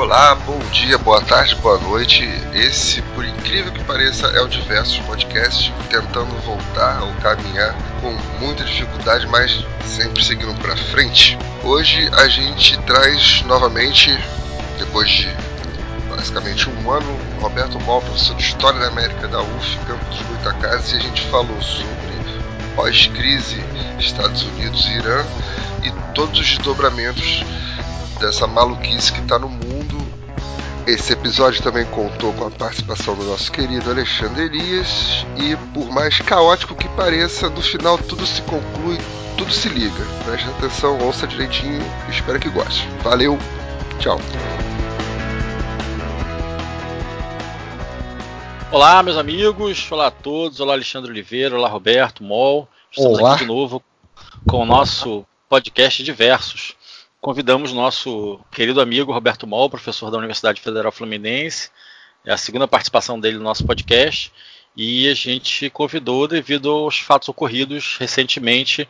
Olá, bom dia, boa tarde, boa noite. Esse, por incrível que pareça, é o Diversos Podcast, tentando voltar ou caminhar com muita dificuldade, mas sempre seguindo para frente. Hoje a gente traz novamente, depois de basicamente um ano, Roberto Mal, professor de História da América da UF, Campus dos Goitacazes, e a gente falou sobre pós-crise Estados Unidos e Irã e todos os desdobramentos dessa maluquice que está no mundo. Esse episódio também contou com a participação do nosso querido Alexandre Elias e, por mais caótico que pareça, no final tudo se conclui, tudo se liga. Preste atenção, ouça direitinho, espero que goste. Valeu, tchau. Olá, meus amigos, olá a todos, olá Alexandre Oliveira, olá Roberto, Mol. Estamos olá. aqui de novo com o nosso podcast Diversos convidamos nosso querido amigo Roberto Mol, professor da Universidade Federal Fluminense. É a segunda participação dele no nosso podcast. E a gente convidou devido aos fatos ocorridos recentemente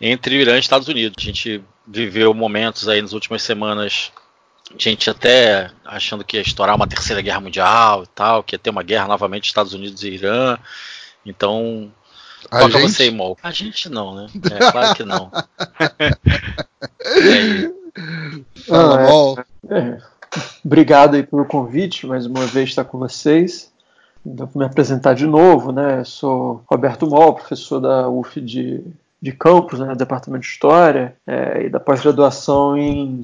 entre Irã e Estados Unidos. A gente viveu momentos aí nas últimas semanas, gente até achando que ia estourar uma terceira guerra mundial e tal, que ia ter uma guerra novamente Estados Unidos e Irã. Então, a Toca gente? você, Mol. A gente não, né? É claro que não. Fala, ah, Mol. É, é. Obrigado aí pelo convite, mais uma vez estar com vocês. Então, vou me apresentar de novo, né? Eu sou Roberto Mol, professor da UF de, de Campos, né, Departamento de História, é, e da pós-graduação em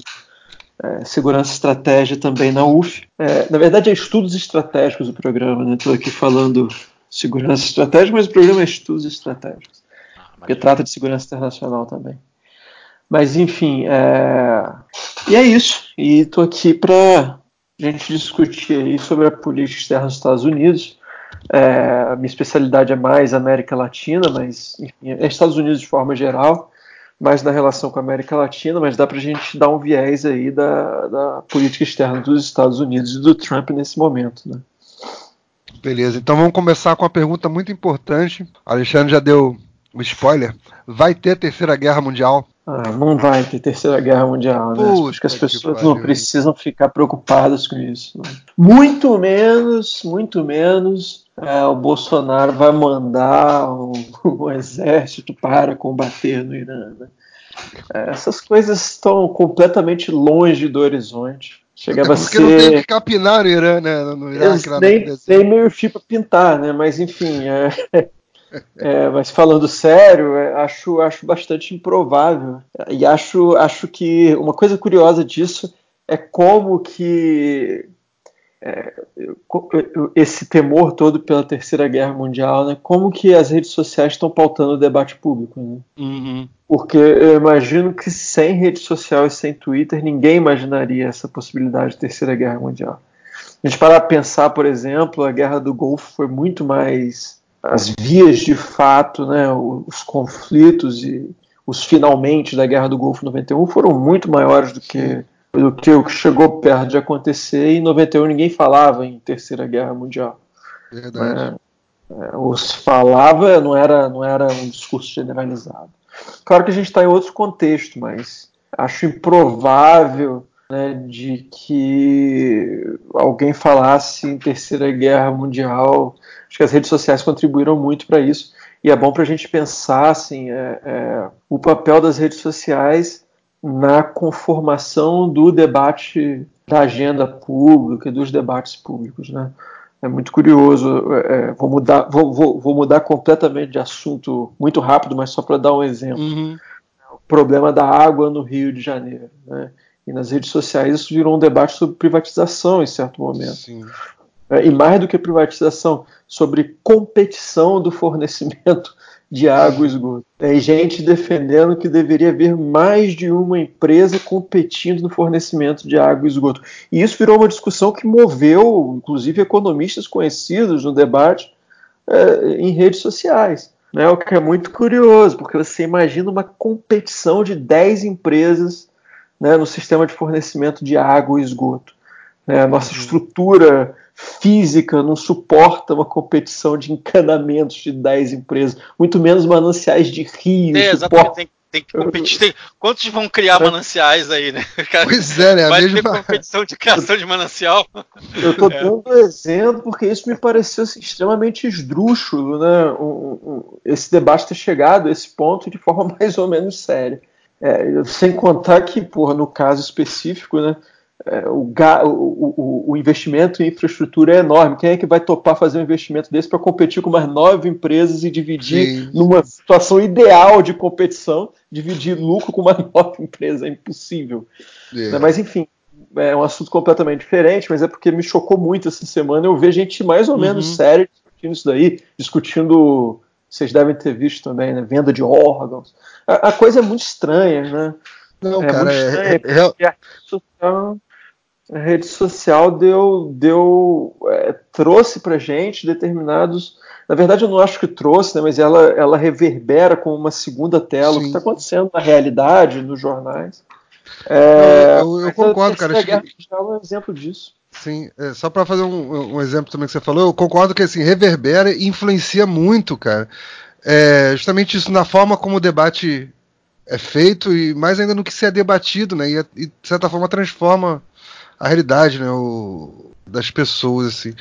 é, Segurança e Estratégia também na UF. É, na verdade, é Estudos Estratégicos o programa, né? Estou aqui falando segurança estratégica, mas o programa é estudos estratégicos, ah, porque trata de segurança internacional também. Mas enfim, é... e é isso. E estou aqui para a gente discutir aí sobre a política externa dos Estados Unidos. É... a minha especialidade é mais América Latina, mas enfim, é Estados Unidos de forma geral, mais na relação com a América Latina, mas dá para a gente dar um viés aí da, da política externa dos Estados Unidos e do Trump nesse momento, né? Beleza, então vamos começar com uma pergunta muito importante. O Alexandre já deu um spoiler. Vai ter terceira guerra mundial? Ah, não vai ter terceira guerra mundial, né? Acho que as pessoas que não precisam ficar preocupadas com isso. Né? Muito menos, muito menos é, o Bolsonaro vai mandar o, o, exército para combater no Irã. Né? É, essas coisas estão completamente longe do horizonte. Chegava é porque a ser... não tem que capinar no Irã, né? No Iraque, nem, nem meio fio para pintar, né? Mas enfim, é... É, mas falando sério, é, acho, acho bastante improvável. E acho, acho que uma coisa curiosa disso é como que esse temor todo pela Terceira Guerra Mundial, né? Como que as redes sociais estão pautando o debate público, né? Uhum. Porque eu imagino que sem rede social e sem Twitter ninguém imaginaria essa possibilidade de Terceira Guerra Mundial. A gente para pensar, por exemplo, a Guerra do Golfo foi muito mais as vias de fato, né? Os conflitos e os finalmente da Guerra do Golfo 91 foram muito maiores do que do que o que chegou perto de acontecer. E em 91 ninguém falava em Terceira Guerra Mundial. Verdade. É, é, os falava não era não era um discurso generalizado. Claro que a gente está em outro contexto, mas acho improvável né, de que alguém falasse em Terceira Guerra Mundial. Acho que as redes sociais contribuíram muito para isso. E é bom para a gente pensar assim, é, é, o papel das redes sociais na conformação do debate da agenda pública e dos debates públicos, né? É muito curioso. É, é, vou, mudar, vou, vou, vou, mudar completamente de assunto muito rápido, mas só para dar um exemplo. Uhum. O problema da água no Rio de Janeiro. Né? E nas redes sociais isso virou um debate sobre privatização em certo momento. É, e mais do que privatização, sobre competição do fornecimento de água e esgoto. Tem gente defendendo que deveria haver mais de uma empresa competindo no fornecimento de água e esgoto. E isso virou uma discussão que moveu, inclusive, economistas conhecidos no debate é, em redes sociais. Né, o que é muito curioso, porque você imagina uma competição de 10 empresas né, no sistema de fornecimento de água e esgoto. Né, a nossa uhum. estrutura física não suporta uma competição de encanamentos de 10 empresas, muito menos mananciais de rios. É, exatamente, tem, tem que competir. Tem, quantos vão criar mananciais aí, né? Cara, pois é, né? Vai mesma... ter competição de criação de manancial. Eu tô é. dando exemplo porque isso me pareceu assim, extremamente esdrúxulo, né? Um, um, esse debate ter chegado a esse ponto de forma mais ou menos séria. É, sem contar que, porra, no caso específico, né? É, o, o, o, investimento em infraestrutura é enorme. Quem é que vai topar fazer um investimento desse para competir com umas nove empresas e dividir Sim. numa situação ideal de competição, dividir lucro com uma nova empresa? É impossível. É. Mas enfim, é um assunto completamente diferente, mas é porque me chocou muito essa semana eu ver gente mais ou uhum. menos séria discutindo isso daí, discutindo, vocês devem ter visto também, né, venda de órgãos. A, a coisa é muito estranha, né? Não, é cara, é, é, é, a rede social deu, deu é, trouxe para gente determinados. Na verdade, eu não acho que trouxe, né, mas ela, ela reverbera como uma segunda tela Sim. o que está acontecendo na realidade, nos jornais. É, eu, eu, eu concordo, cara. A guerra que... é um exemplo disso. Sim, é, só para fazer um, um, exemplo também que você falou, eu concordo que assim, reverbera e influencia muito, cara. É, justamente isso na forma como o debate é feito e mais ainda no que se é debatido, né? E, e de certa forma transforma a realidade, né? O, das pessoas, assim.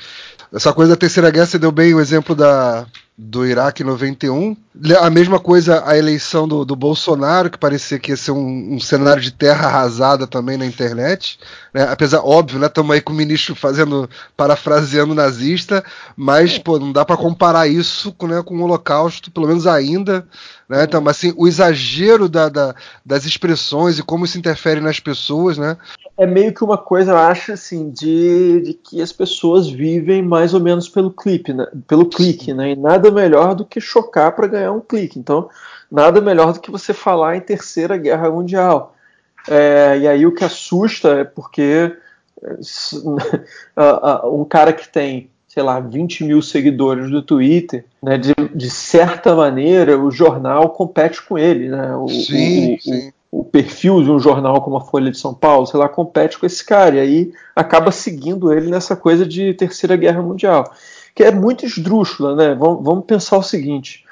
Essa coisa da Terceira Guerra, você deu bem o exemplo da, do Iraque em 91. A mesma coisa a eleição do, do Bolsonaro, que parecia que ia ser um, um cenário de terra arrasada também na internet. Né? Apesar, óbvio, né? Estamos aí com o ministro fazendo, parafraseando nazista, mas pô, não dá para comparar isso com, né, com o Holocausto, pelo menos ainda. Né? Então, assim, o exagero da, da, das expressões e como isso interfere nas pessoas, né? É meio que uma coisa, eu acho, assim, de, de que as pessoas vivem mais ou menos pelo clipe, né? pelo clique, né? E nada melhor do que chocar para ganhar um clique. Então, nada melhor do que você falar em Terceira Guerra Mundial. É, e aí o que assusta é porque um cara que tem, sei lá, 20 mil seguidores no Twitter, né, de, de certa maneira o jornal compete com ele, né? O, sim, o, sim o perfil de um jornal como a Folha de São Paulo, sei lá, compete com esse cara, e aí acaba seguindo ele nessa coisa de Terceira Guerra Mundial, que é muito esdrúxula, né? Vamos, vamos pensar o seguinte: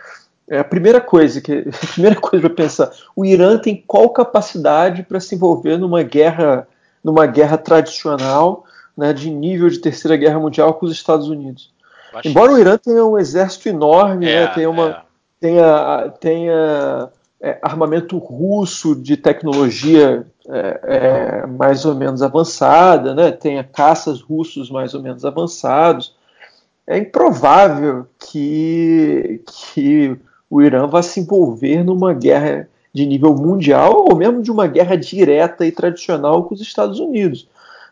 é a primeira coisa que a primeira coisa para pensar, o Irã tem qual capacidade para se envolver numa guerra, numa guerra tradicional, né, de nível de Terceira Guerra Mundial com os Estados Unidos? Embora o Irã tenha um exército enorme, é, né, tenha uma é. tenha, tenha é, armamento russo de tecnologia é, é, mais ou menos avançada, né? tenha caças russos mais ou menos avançados, é improvável que, que o Irã vá se envolver numa guerra de nível mundial ou mesmo de uma guerra direta e tradicional com os Estados Unidos.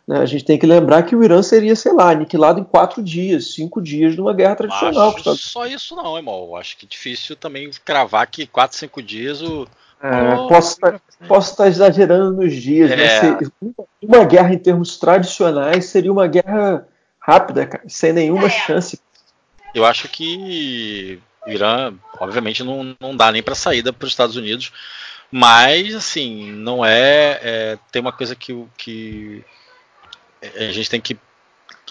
Né? A gente tem que lembrar que o Irã seria, sei lá, aniquilado em quatro dias, cinco dias numa guerra tradicional. Acho só isso não, irmão. Acho que é difícil também cravar que quatro, cinco dias o. É, oh, posso, estar, posso estar exagerando nos dias, é. uma guerra em termos tradicionais seria uma guerra rápida, cara, sem nenhuma é. chance. Eu acho que o Irã, obviamente, não, não dá nem para saída para os Estados Unidos, mas assim, não é, é, Tem uma coisa que, que a gente tem que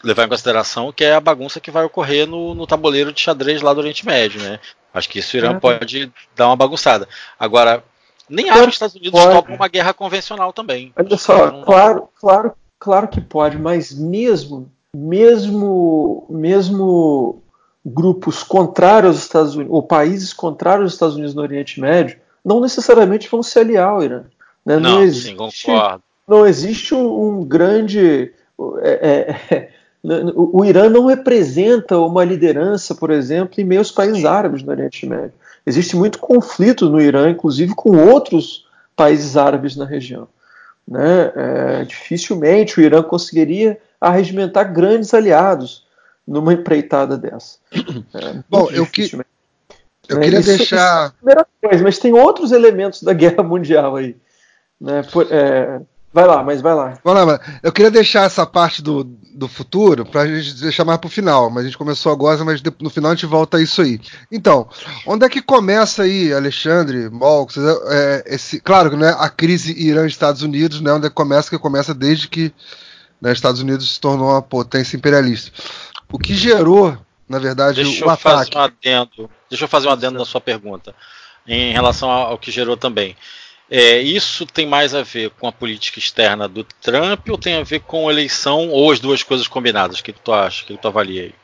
levar em consideração que é a bagunça que vai ocorrer no, no tabuleiro de xadrez lá do Oriente Médio, né? Acho que isso o Irã é. pode dar uma bagunçada. Agora, nem acho que os Estados Unidos pode. topam uma guerra convencional também. Olha só, não... claro, claro, claro que pode, mas mesmo, mesmo, mesmo grupos contrários aos Estados Unidos, ou países contrários aos Estados Unidos no Oriente Médio, não necessariamente vão se aliar ao Irã. Né? Não, não existe, sim, concordo. Não existe um, um grande é, é, é o Irã não representa uma liderança, por exemplo, em meio aos países árabes no Oriente Médio. Existe muito conflito no Irã, inclusive com outros países árabes na região. Né? É, dificilmente o Irã conseguiria arregimentar grandes aliados numa empreitada dessa. É, Bom, eu, que, eu queria isso, deixar. Isso é coisa, mas tem outros elementos da guerra mundial aí. Né? Por, é, Vai lá, mas vai lá. Vai lá, eu queria deixar essa parte do, do futuro para a gente deixar mais para o final, mas a gente começou agora, mas no final a gente volta a isso aí. Então, onde é que começa aí, Alexandre, Mol, é, esse, claro que não é a crise Irã-Estados Unidos, né, onde é que começa, que começa desde que né, Estados Unidos se tornou uma potência imperialista. O que gerou, na verdade, deixa o ataque... Um adendo, deixa eu fazer um adendo na sua pergunta. em relação ao que gerou também. É, isso tem mais a ver com a política externa do Trump ou tem a ver com a eleição ou as duas coisas combinadas? O que, que tu acha? O que, que tu avalia aí?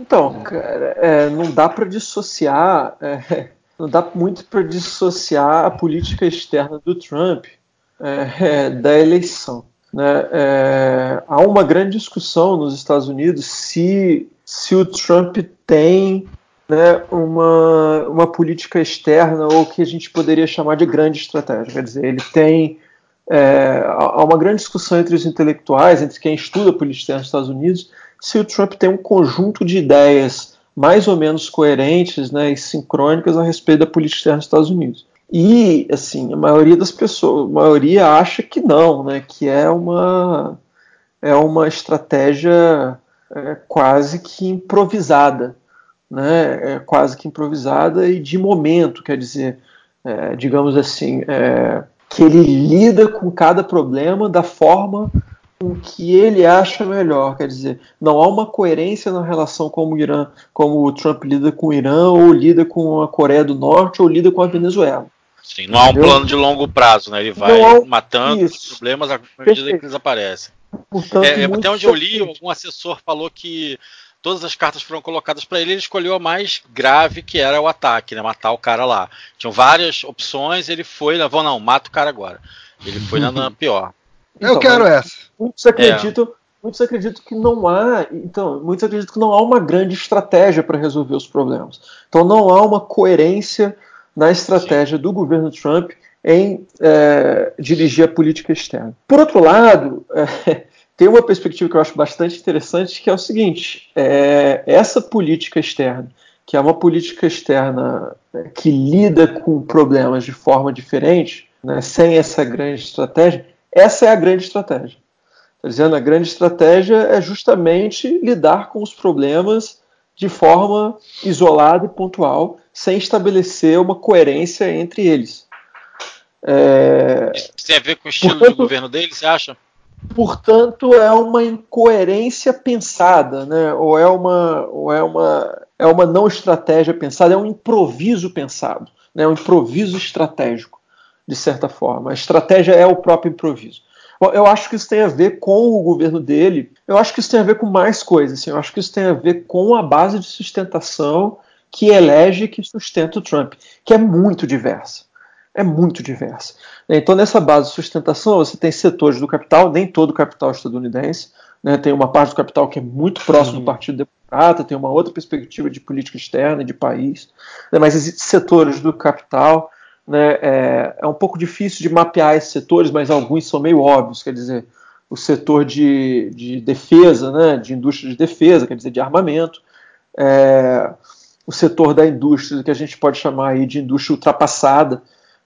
Então, cara, é, não dá para dissociar, é, não dá muito para dissociar a política externa do Trump é, é, da eleição. Né? É, há uma grande discussão nos Estados Unidos se, se o Trump tem né, uma, uma política externa ou que a gente poderia chamar de grande estratégia. Quer dizer, ele tem. É, há uma grande discussão entre os intelectuais, entre quem estuda política externa nos Estados Unidos, se o Trump tem um conjunto de ideias mais ou menos coerentes né, e sincrônicas a respeito da política externa dos Estados Unidos. E, assim, a maioria das pessoas, a maioria acha que não, né, que é uma, é uma estratégia é, quase que improvisada né, é quase que improvisada e de momento, quer dizer, é, digamos assim, é, que ele lida com cada problema da forma com que ele acha melhor, quer dizer, não há uma coerência na relação como o Irã, como o Trump lida com o Irã, ou lida com a Coreia do Norte, ou lida com a Venezuela. Sim, não há um plano de longo prazo, né? Ele vai há... matando os problemas à medida que eles aparecem. Portanto, é, até onde eu li, algum assessor falou que todas as cartas foram colocadas para ele, ele escolheu a mais grave, que era o ataque, né? Matar o cara lá. Tinham várias opções, ele foi, levou, não, mata o cara agora. Ele foi na, na pior. Então, eu quero essa. Muitos acreditam, é. muitos acreditam que não há, então, muitos acreditam que não há uma grande estratégia para resolver os problemas. Então não há uma coerência na estratégia Sim. do governo Trump em é, dirigir a política externa. Por outro lado, é, tem uma perspectiva que eu acho bastante interessante, que é o seguinte: é, essa política externa, que é uma política externa né, que lida com problemas de forma diferente, né, sem essa grande estratégia, essa é a grande estratégia. Está dizendo, a grande estratégia é justamente lidar com os problemas de forma isolada e pontual, sem estabelecer uma coerência entre eles. É... Isso tem a ver com o estilo Portanto, de governo dele, você acha? Portanto é uma incoerência pensada, né? ou, é uma, ou é, uma, é uma não estratégia pensada, é um improviso pensado, né? um improviso estratégico, de certa forma. A estratégia é o próprio improviso. Eu acho que isso tem a ver com o governo dele, eu acho que isso tem a ver com mais coisas, assim. eu acho que isso tem a ver com a base de sustentação que elege que sustenta o Trump, que é muito diversa é muito diversa. Então, nessa base de sustentação, você tem setores do capital, nem todo o capital estadunidense, né, tem uma parte do capital que é muito próximo do Partido Democrata, tem uma outra perspectiva de política externa de país, né, mas existem setores do capital, né, é, é, um pouco difícil de mapear esses setores, mas alguns são meio óbvios, quer dizer, o setor de, de defesa, né, de indústria de defesa, quer dizer, de armamento, é, o setor da indústria que a gente pode chamar aí de indústria ultrapassada,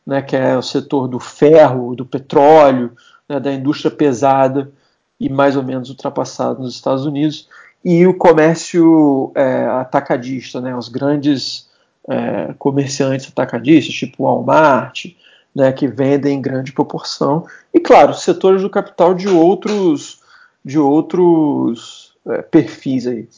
né, que é o setor do ferro, do petróleo, né, da indústria pesada e mais ou menos ultrapassado nos Estados Unidos, e o comércio é, atacadista, né, os grandes é, comerciantes atacadistas, tipo Walmart, né, que vendem em grande proporção, e claro, setores do capital de outros de outros é, perfis aí.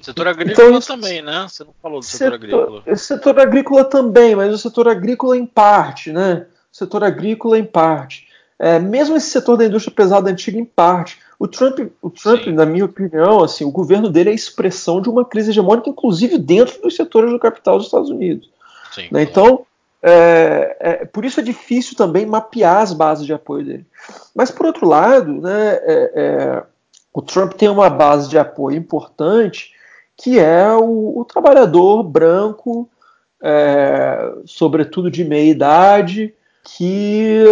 Setor agrícola então, também, né? Você não falou do setor, setor agrícola. Setor agrícola também, mas o setor agrícola em parte, né? O setor agrícola em parte. É, mesmo esse setor da indústria pesada antiga em parte. O Trump, o Trump na minha opinião, assim, o governo dele é a expressão de uma crise hegemônica, inclusive dentro dos setores do capital dos Estados Unidos. Sim, né? Então, é, é, por isso é difícil também mapear as bases de apoio dele. Mas, por outro lado, né, é, é o Trump tem uma base de apoio importante que é o, o trabalhador branco, é, sobretudo de meia idade, que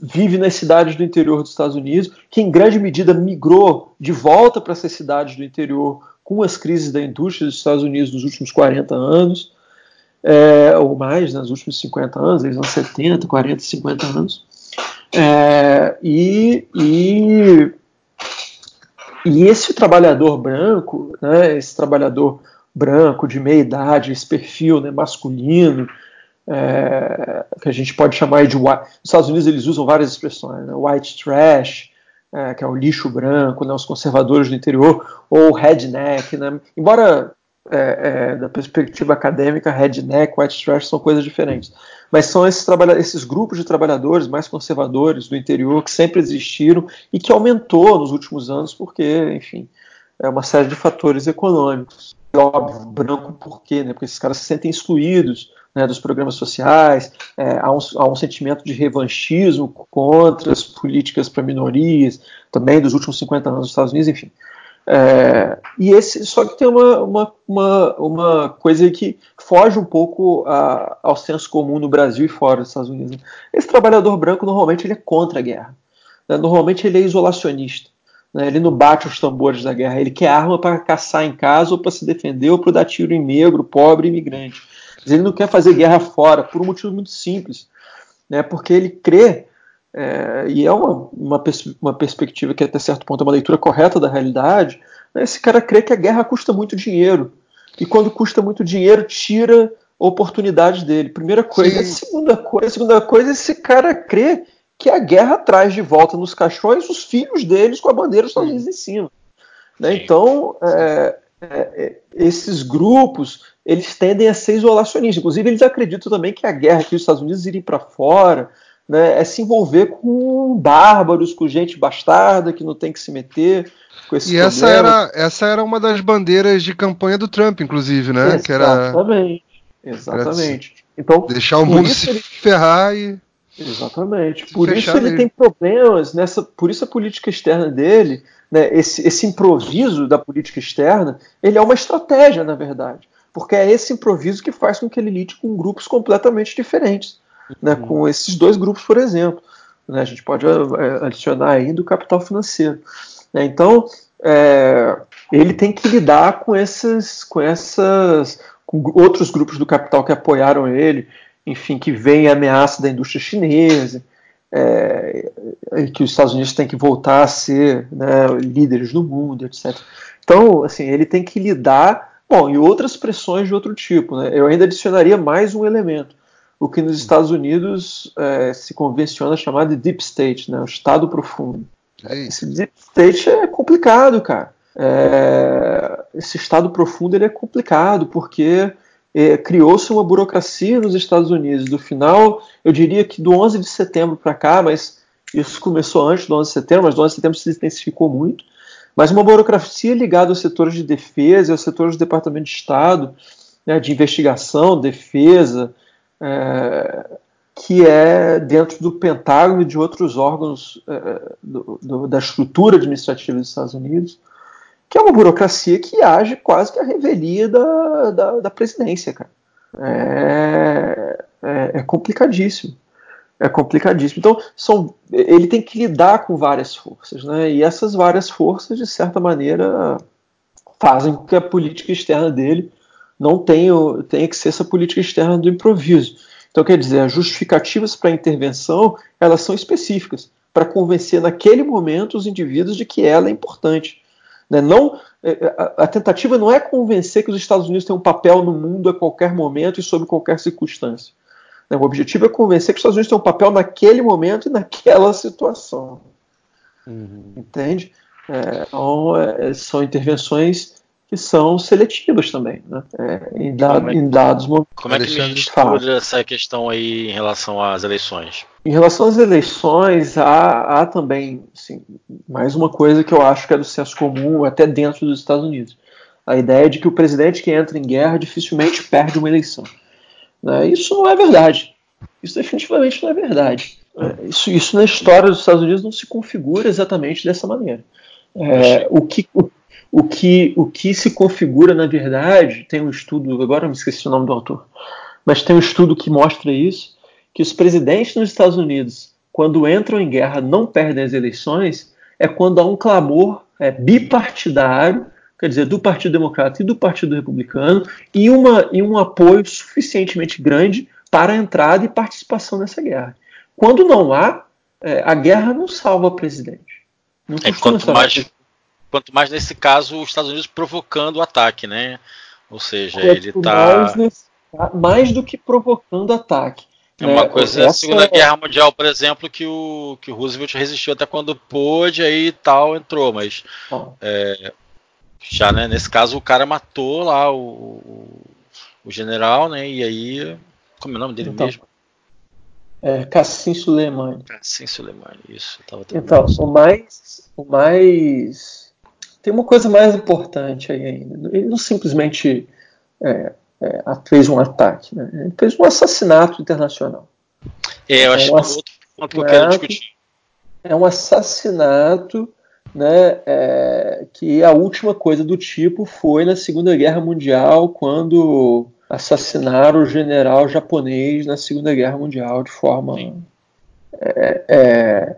vive nas cidades do interior dos Estados Unidos, que em grande medida migrou de volta para essas cidades do interior com as crises da indústria dos Estados Unidos nos últimos 40 anos, é, ou mais, nos últimos 50 anos, desde os anos 70, 40, 50 anos. É, e, e e esse trabalhador branco, né, esse trabalhador branco de meia idade, esse perfil né, masculino, é, que a gente pode chamar de white. Nos Estados Unidos eles usam várias expressões, né, white trash, é, que é o lixo branco, né, os conservadores do interior, ou redneck. Né, embora é, é, da perspectiva acadêmica, redneck, white trash são coisas diferentes. Mas são esses, esses grupos de trabalhadores mais conservadores do interior que sempre existiram e que aumentou nos últimos anos porque, enfim, é uma série de fatores econômicos. Óbvio, branco por quê? Né? Porque esses caras se sentem excluídos né, dos programas sociais, é, há, um, há, um, sentimento de revanchismo contra as políticas para minorias, também dos últimos 50 anos dos Estados Unidos, enfim. É, e esse, só que tem uma, uma, uma, uma coisa que foge um pouco a, ao senso comum no Brasil e fora dos Estados Unidos. Né? Esse trabalhador branco normalmente ele é contra a guerra. Né? Normalmente ele é isolacionista. Né? Ele não bate os tambores da guerra. Ele quer arma para caçar em casa ou para se defender ou para dar tiro em negro, pobre, imigrante. Mas ele não quer fazer guerra fora por um motivo muito simples, né? Porque ele crê é, e é uma, uma, pers uma, perspectiva que até certo ponto é uma leitura correta da realidade, né, esse cara crê que a guerra custa muito dinheiro. E quando custa muito dinheiro, tira oportunidades dele. Primeira coisa. A segunda coisa, a segunda coisa, esse cara crê que a guerra traz de volta nos caixões os filhos deles com a bandeira dos Estados Unidos em cima. Né? Então, é, é, é, esses grupos eles tendem a ser isolacionistas. Inclusive, eles acreditam também que a guerra que os Estados Unidos irem para fora, né, é se envolver com bárbaros, com gente bastarda que não tem que se meter. Com esse e essa era, essa era uma das bandeiras de campanha do Trump, inclusive, né? Exatamente. Era... Exatamente. Então, deixar o mundo se ele... ferrar e. Exatamente. Por isso ele nele. tem problemas nessa. Por isso a política externa dele, né, esse, esse improviso da política externa, ele é uma estratégia, na verdade. Porque é esse improviso que faz com que ele lide com grupos completamente diferentes né, uhum. com esses dois grupos, por exemplo. Né, a gente pode é, adicionar ainda o capital financeiro. Né, então, é, ele tem que lidar com esses, com essas, com outros grupos do capital que apoiaram ele, enfim, que vem a ameaça da indústria chinesa, é, que os Estados Unidos têm que voltar a ser né, líderes do mundo, etc. Então, assim, ele tem que lidar, bom, e outras pressões de outro tipo. Né? Eu ainda adicionaria mais um elemento o que nos Estados Unidos é, se convenciona chamar de deep state, né, o estado profundo. É esse deep state é complicado, cara. É, esse estado profundo ele é complicado porque é, criou-se uma burocracia nos Estados Unidos. Do final, eu diria que do 11 de setembro para cá, mas isso começou antes do 11 de setembro, mas do 11 de setembro se intensificou muito. Mas uma burocracia ligada aos setores de defesa, aos setores do Departamento de Estado, né, de investigação, defesa, é, que é dentro do Pentágono e de outros órgãos é, do, do, da estrutura administrativa dos Estados Unidos, que é uma burocracia que age quase que a revelia da, da, da presidência, cara. É, é, é, complicadíssimo. É complicadíssimo. Então, são, ele tem que lidar com várias forças, né? E essas várias forças, de certa maneira, fazem com que a política externa dele não tem, tem que ser essa política externa do improviso. Então, quer dizer, as justificativas para a intervenção elas são específicas para convencer naquele momento os indivíduos de que ela é importante. Né? Não, é, é, a, a tentativa não é convencer que os Estados Unidos têm um papel no mundo a qualquer momento e sob qualquer circunstância. Né? O objetivo é convencer que os Estados Unidos têm um papel naquele momento e naquela situação. Uhum. Entende? É, então, é, são intervenções que são seletivas também, né? É, em, dado, é, em, dados momentos. Como é que mistura essa questão aí em relação às eleições? Em relação às eleições, há, há também assim, mais uma coisa que eu acho que é do senso comum até dentro dos Estados Unidos. A ideia de que o presidente que entra em guerra dificilmente perde uma eleição. Né? Isso não é verdade. Isso definitivamente não é verdade. É, isso, isso na história dos Estados Unidos não se configura exatamente dessa maneira. É, o, que, o, o que, o que se configura, na verdade, tem um estudo, agora eu me esqueci o nome do autor, mas tem um estudo que mostra isso, que os presidentes nos Estados Unidos, quando entram em guerra, não perdem as eleições, é quando há um clamor é, bipartidário, quer dizer, do Partido Democrata e do Partido Republicano, e, uma, e um apoio suficientemente grande para a entrada e participação nessa guerra. Quando não há, é, a guerra não salva o presidente. Não é, quanto mais, Quanto mais nesse caso, os Estados Unidos provocando o ataque, né? Ou seja, Quanto ele está. Mais, do que provocando ataque. É uma é, coisa, a Segunda é... Guerra Mundial, por exemplo, que o, que o Roosevelt resistiu até quando pôde, aí tal, entrou, mas. Ah. É, Já, né? Nesse caso, o cara matou lá o, o, o general, né? E aí. Como é o nome dele então, mesmo? É, Cassim Suleimani. Cassim Suleimani, isso. então, o mais, o mais. Tem uma coisa mais importante aí ainda. Ele não simplesmente é, é, fez um ataque, né? ele fez um assassinato internacional. É, eu acho que é um outro ponto que eu quero discutir. É um assassinato né, é, que a última coisa do tipo foi na Segunda Guerra Mundial, quando assassinaram o general japonês na Segunda Guerra Mundial de forma. É, é,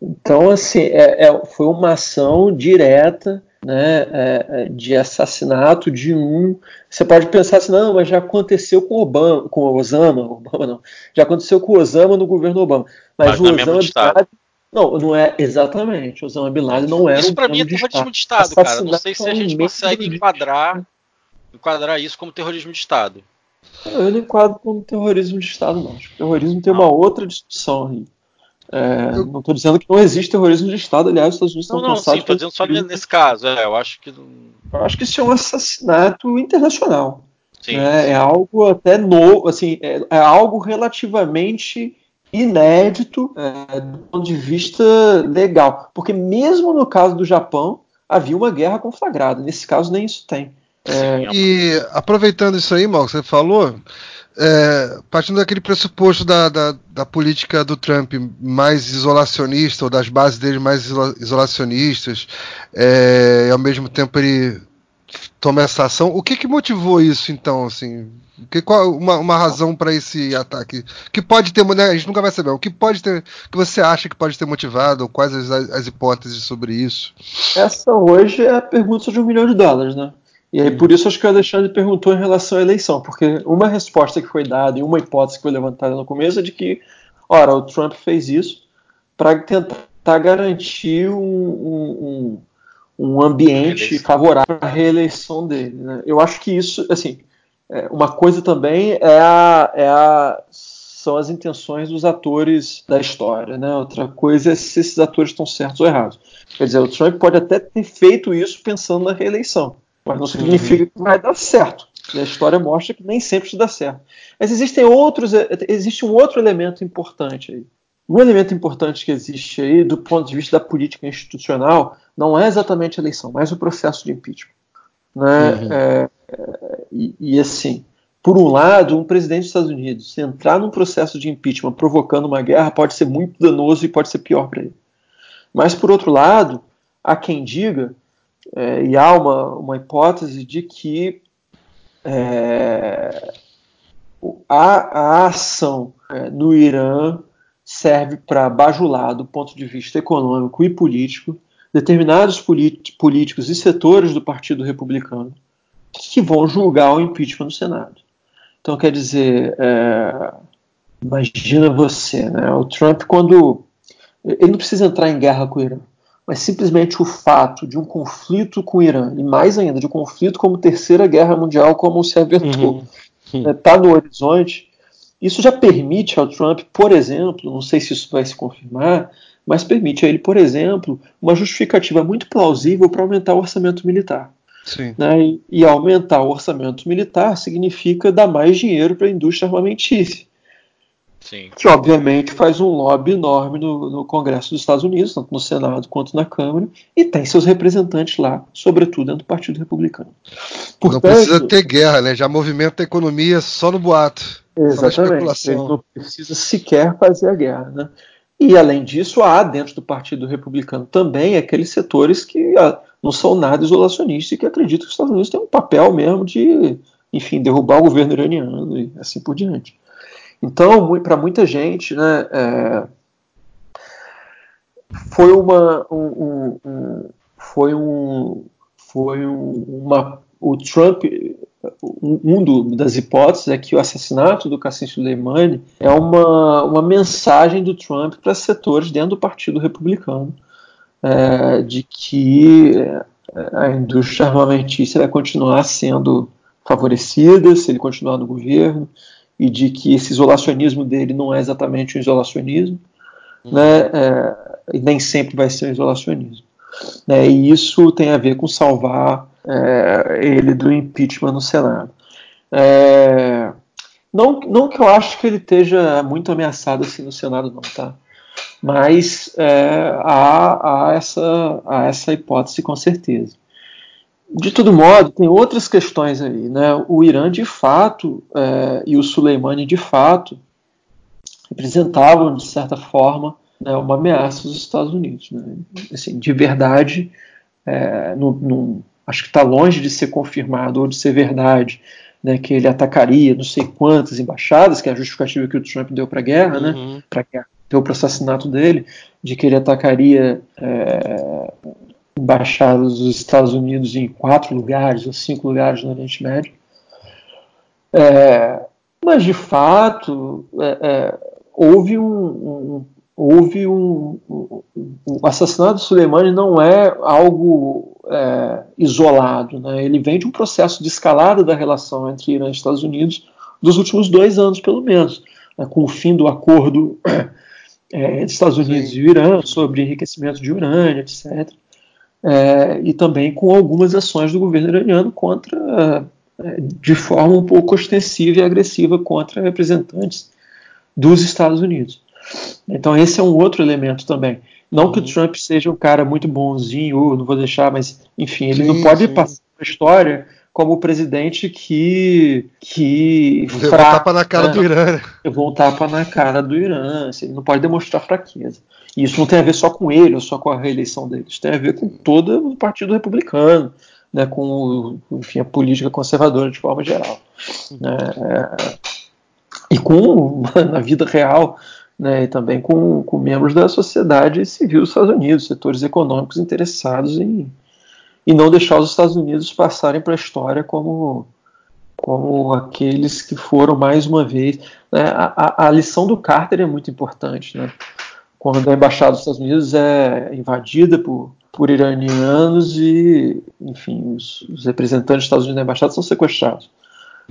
então, assim, é, é, foi uma ação direta né, é, de assassinato de um. Você pode pensar assim, não, mas já aconteceu com Obama, com Osama, Obama não, já aconteceu com Osama no governo Obama. Mas, mas o Osama não, não é exatamente. Osama Bin Laden não era. Isso para mim é terrorismo de Estado, de Estado cara. Não sei se a gente consegue enquadrar, enquadrar isso como terrorismo de Estado. Eu não enquadro como terrorismo de Estado, não. Acho que terrorismo tem não. uma outra discussão aí. É, eu... Não estou dizendo que não existe terrorismo de Estado, aliás, os Estados Unidos não, estão não, cansados. Sim, estou dizendo só nesse caso. É, eu acho que. Eu acho que isso é um assassinato internacional. Sim, é, sim. é algo até novo, assim, é, é algo relativamente inédito é, do ponto de vista legal. Porque mesmo no caso do Japão, havia uma guerra conflagrada. Nesse caso, nem isso tem. É... E aproveitando isso aí, Mal, que você falou, é, partindo daquele pressuposto da, da, da, política do Trump mais isolacionista, ou das bases dele mais isolacionistas, é, e ao mesmo tempo ele toma essa ação, o que, que motivou isso então, assim? Que, qual uma, uma razão para esse ataque? Que pode ter, né, a gente nunca vai saber. O que pode ter, que você acha que pode ter motivado? Quais as, as hipóteses sobre isso? Essa hoje é a pergunta de um milhão de dólares, né? E aí por isso acho que o Alexandre perguntou em relação à eleição, porque uma resposta que foi dada e uma hipótese que foi levantada no começo é de que, ora, o Trump fez isso para tentar garantir um, um, um ambiente favorável à reeleição dele. Né? Eu acho que isso, assim, é, uma coisa também é a, é a, são as intenções dos atores da história, né? Outra coisa é se esses atores estão certos ou errados. Quer dizer, o Trump pode até ter feito isso pensando na reeleição, mas não significa que vai dar certo. E a história mostra que nem sempre isso dá certo. Mas existem outros, existe um outro elemento importante aí. Um elemento importante que existe aí, do ponto de vista da política institucional, não é exatamente a eleição, mas o processo de impeachment. Né? Uhum. É, e, e, assim, por um lado, um presidente dos Estados Unidos entrar num processo de impeachment provocando uma guerra pode ser muito danoso e pode ser pior para ele. Mas, por outro lado, há quem diga, é, e há uma, uma hipótese de que é, a, a, ação é, no Irã serve para bajular, do ponto de vista econômico e político, determinados políticos e setores do Partido Republicano que vão julgar o impeachment no Senado. Então, quer dizer, é, imagina você, né, o Trump, quando. Ele não precisa entrar em guerra com o Irã, mas simplesmente o fato de um conflito com o Irã, e mais ainda, de um conflito como Terceira Guerra Mundial, como se aventou, está uhum. né, tá no horizonte, isso já permite ao Trump, por exemplo, não sei se isso vai se confirmar, mas permite a ele, por exemplo, uma justificativa muito plausível para aumentar o orçamento militar. Né? E, e, aumentar o orçamento militar significa dar mais dinheiro para a indústria armamentícia. Sim. Que obviamente faz um lobby enorme no, no, Congresso dos Estados Unidos, tanto no Senado quanto na Câmara, e tem seus representantes lá, sobretudo dentro do Partido Republicano. Portanto, não precisa ter guerra, né? Já movimenta a economia só no boato. Exatamente. Ele não precisa sequer fazer a guerra. Né? E além disso, há dentro do Partido Republicano também aqueles setores que ah, não são nada isolacionistas e que acreditam que os Estados Unidos têm um papel mesmo de, enfim, derrubar o governo iraniano e assim por diante. Então, para muita gente, né, é, foi uma, um, um, foi um, foi um, uma, o Trump um do, das hipóteses é que o assassinato do Qassim Soleimani é uma, uma mensagem do Trump para setores dentro do Partido Republicano é, de que é, a indústria armamentícia vai continuar sendo favorecida se ele continuar no governo e de que esse isolacionismo dele não é exatamente um isolacionismo, uhum. né, é, e nem sempre vai ser um isolacionismo. Né, e isso tem a ver com salvar é, ele do impeachment no Senado. É, não, não que eu acho que ele esteja muito ameaçado assim no Senado, não, tá? Mas é, há, há, essa, há essa hipótese com certeza. De todo modo, tem outras questões aí. Né? O Irã, de fato, é, e o Soleimani, de fato, representavam, de certa forma, né, uma ameaça aos Estados Unidos. Né? Assim, de verdade, é, no, no, acho que está longe de ser confirmado ou de ser verdade né, que ele atacaria não sei quantas embaixadas, que é a justificativa que o Trump deu para a guerra, né, uhum. para deu para o assassinato dele, de que ele atacaria é, embaixadas dos Estados Unidos em quatro lugares ou cinco lugares no Oriente Médio. É, mas de fato é, é houve um, um, houve um, um, o assassinato de Soleimani não é algo é, isolado, né? ele vem de um processo de escalada da relação entre Irã e Estados Unidos dos últimos dois anos, pelo menos, né? com o fim do acordo é, entre Estados Unidos Sim. e o Irã sobre enriquecimento de urânio, etc. É, e também com algumas ações do governo iraniano contra, é, de forma um pouco ostensiva e agressiva contra representantes dos Estados Unidos. Então esse é um outro elemento também. Não uhum. que o uhum. Trump seja um cara muito bonzinho, não vou deixar, mas enfim, ele sim, não pode sim. passar a história como o presidente que que levou fra... tapa na cara né? do Irã. Levou um tapa na cara do Irã. Assim, ele não pode demonstrar fraqueza. E isso não tem a ver só com ele ou só com a reeleição dele. Isso tem a ver com todo o Partido Republicano, né, com enfim, a política conservadora de forma geral. Né, é, e com, na vida real, né, e também com, com membros da sociedade civil dos Estados Unidos, setores econômicos interessados em, em não deixar os Estados Unidos passarem para a história como, como aqueles que foram mais uma vez. Né, a, a, lição do Carter é muito importante. Né, quando a embaixada dos Estados Unidos é invadida por, por iranianos e, enfim, os, os representantes dos Estados Unidos na embaixada são sequestrados.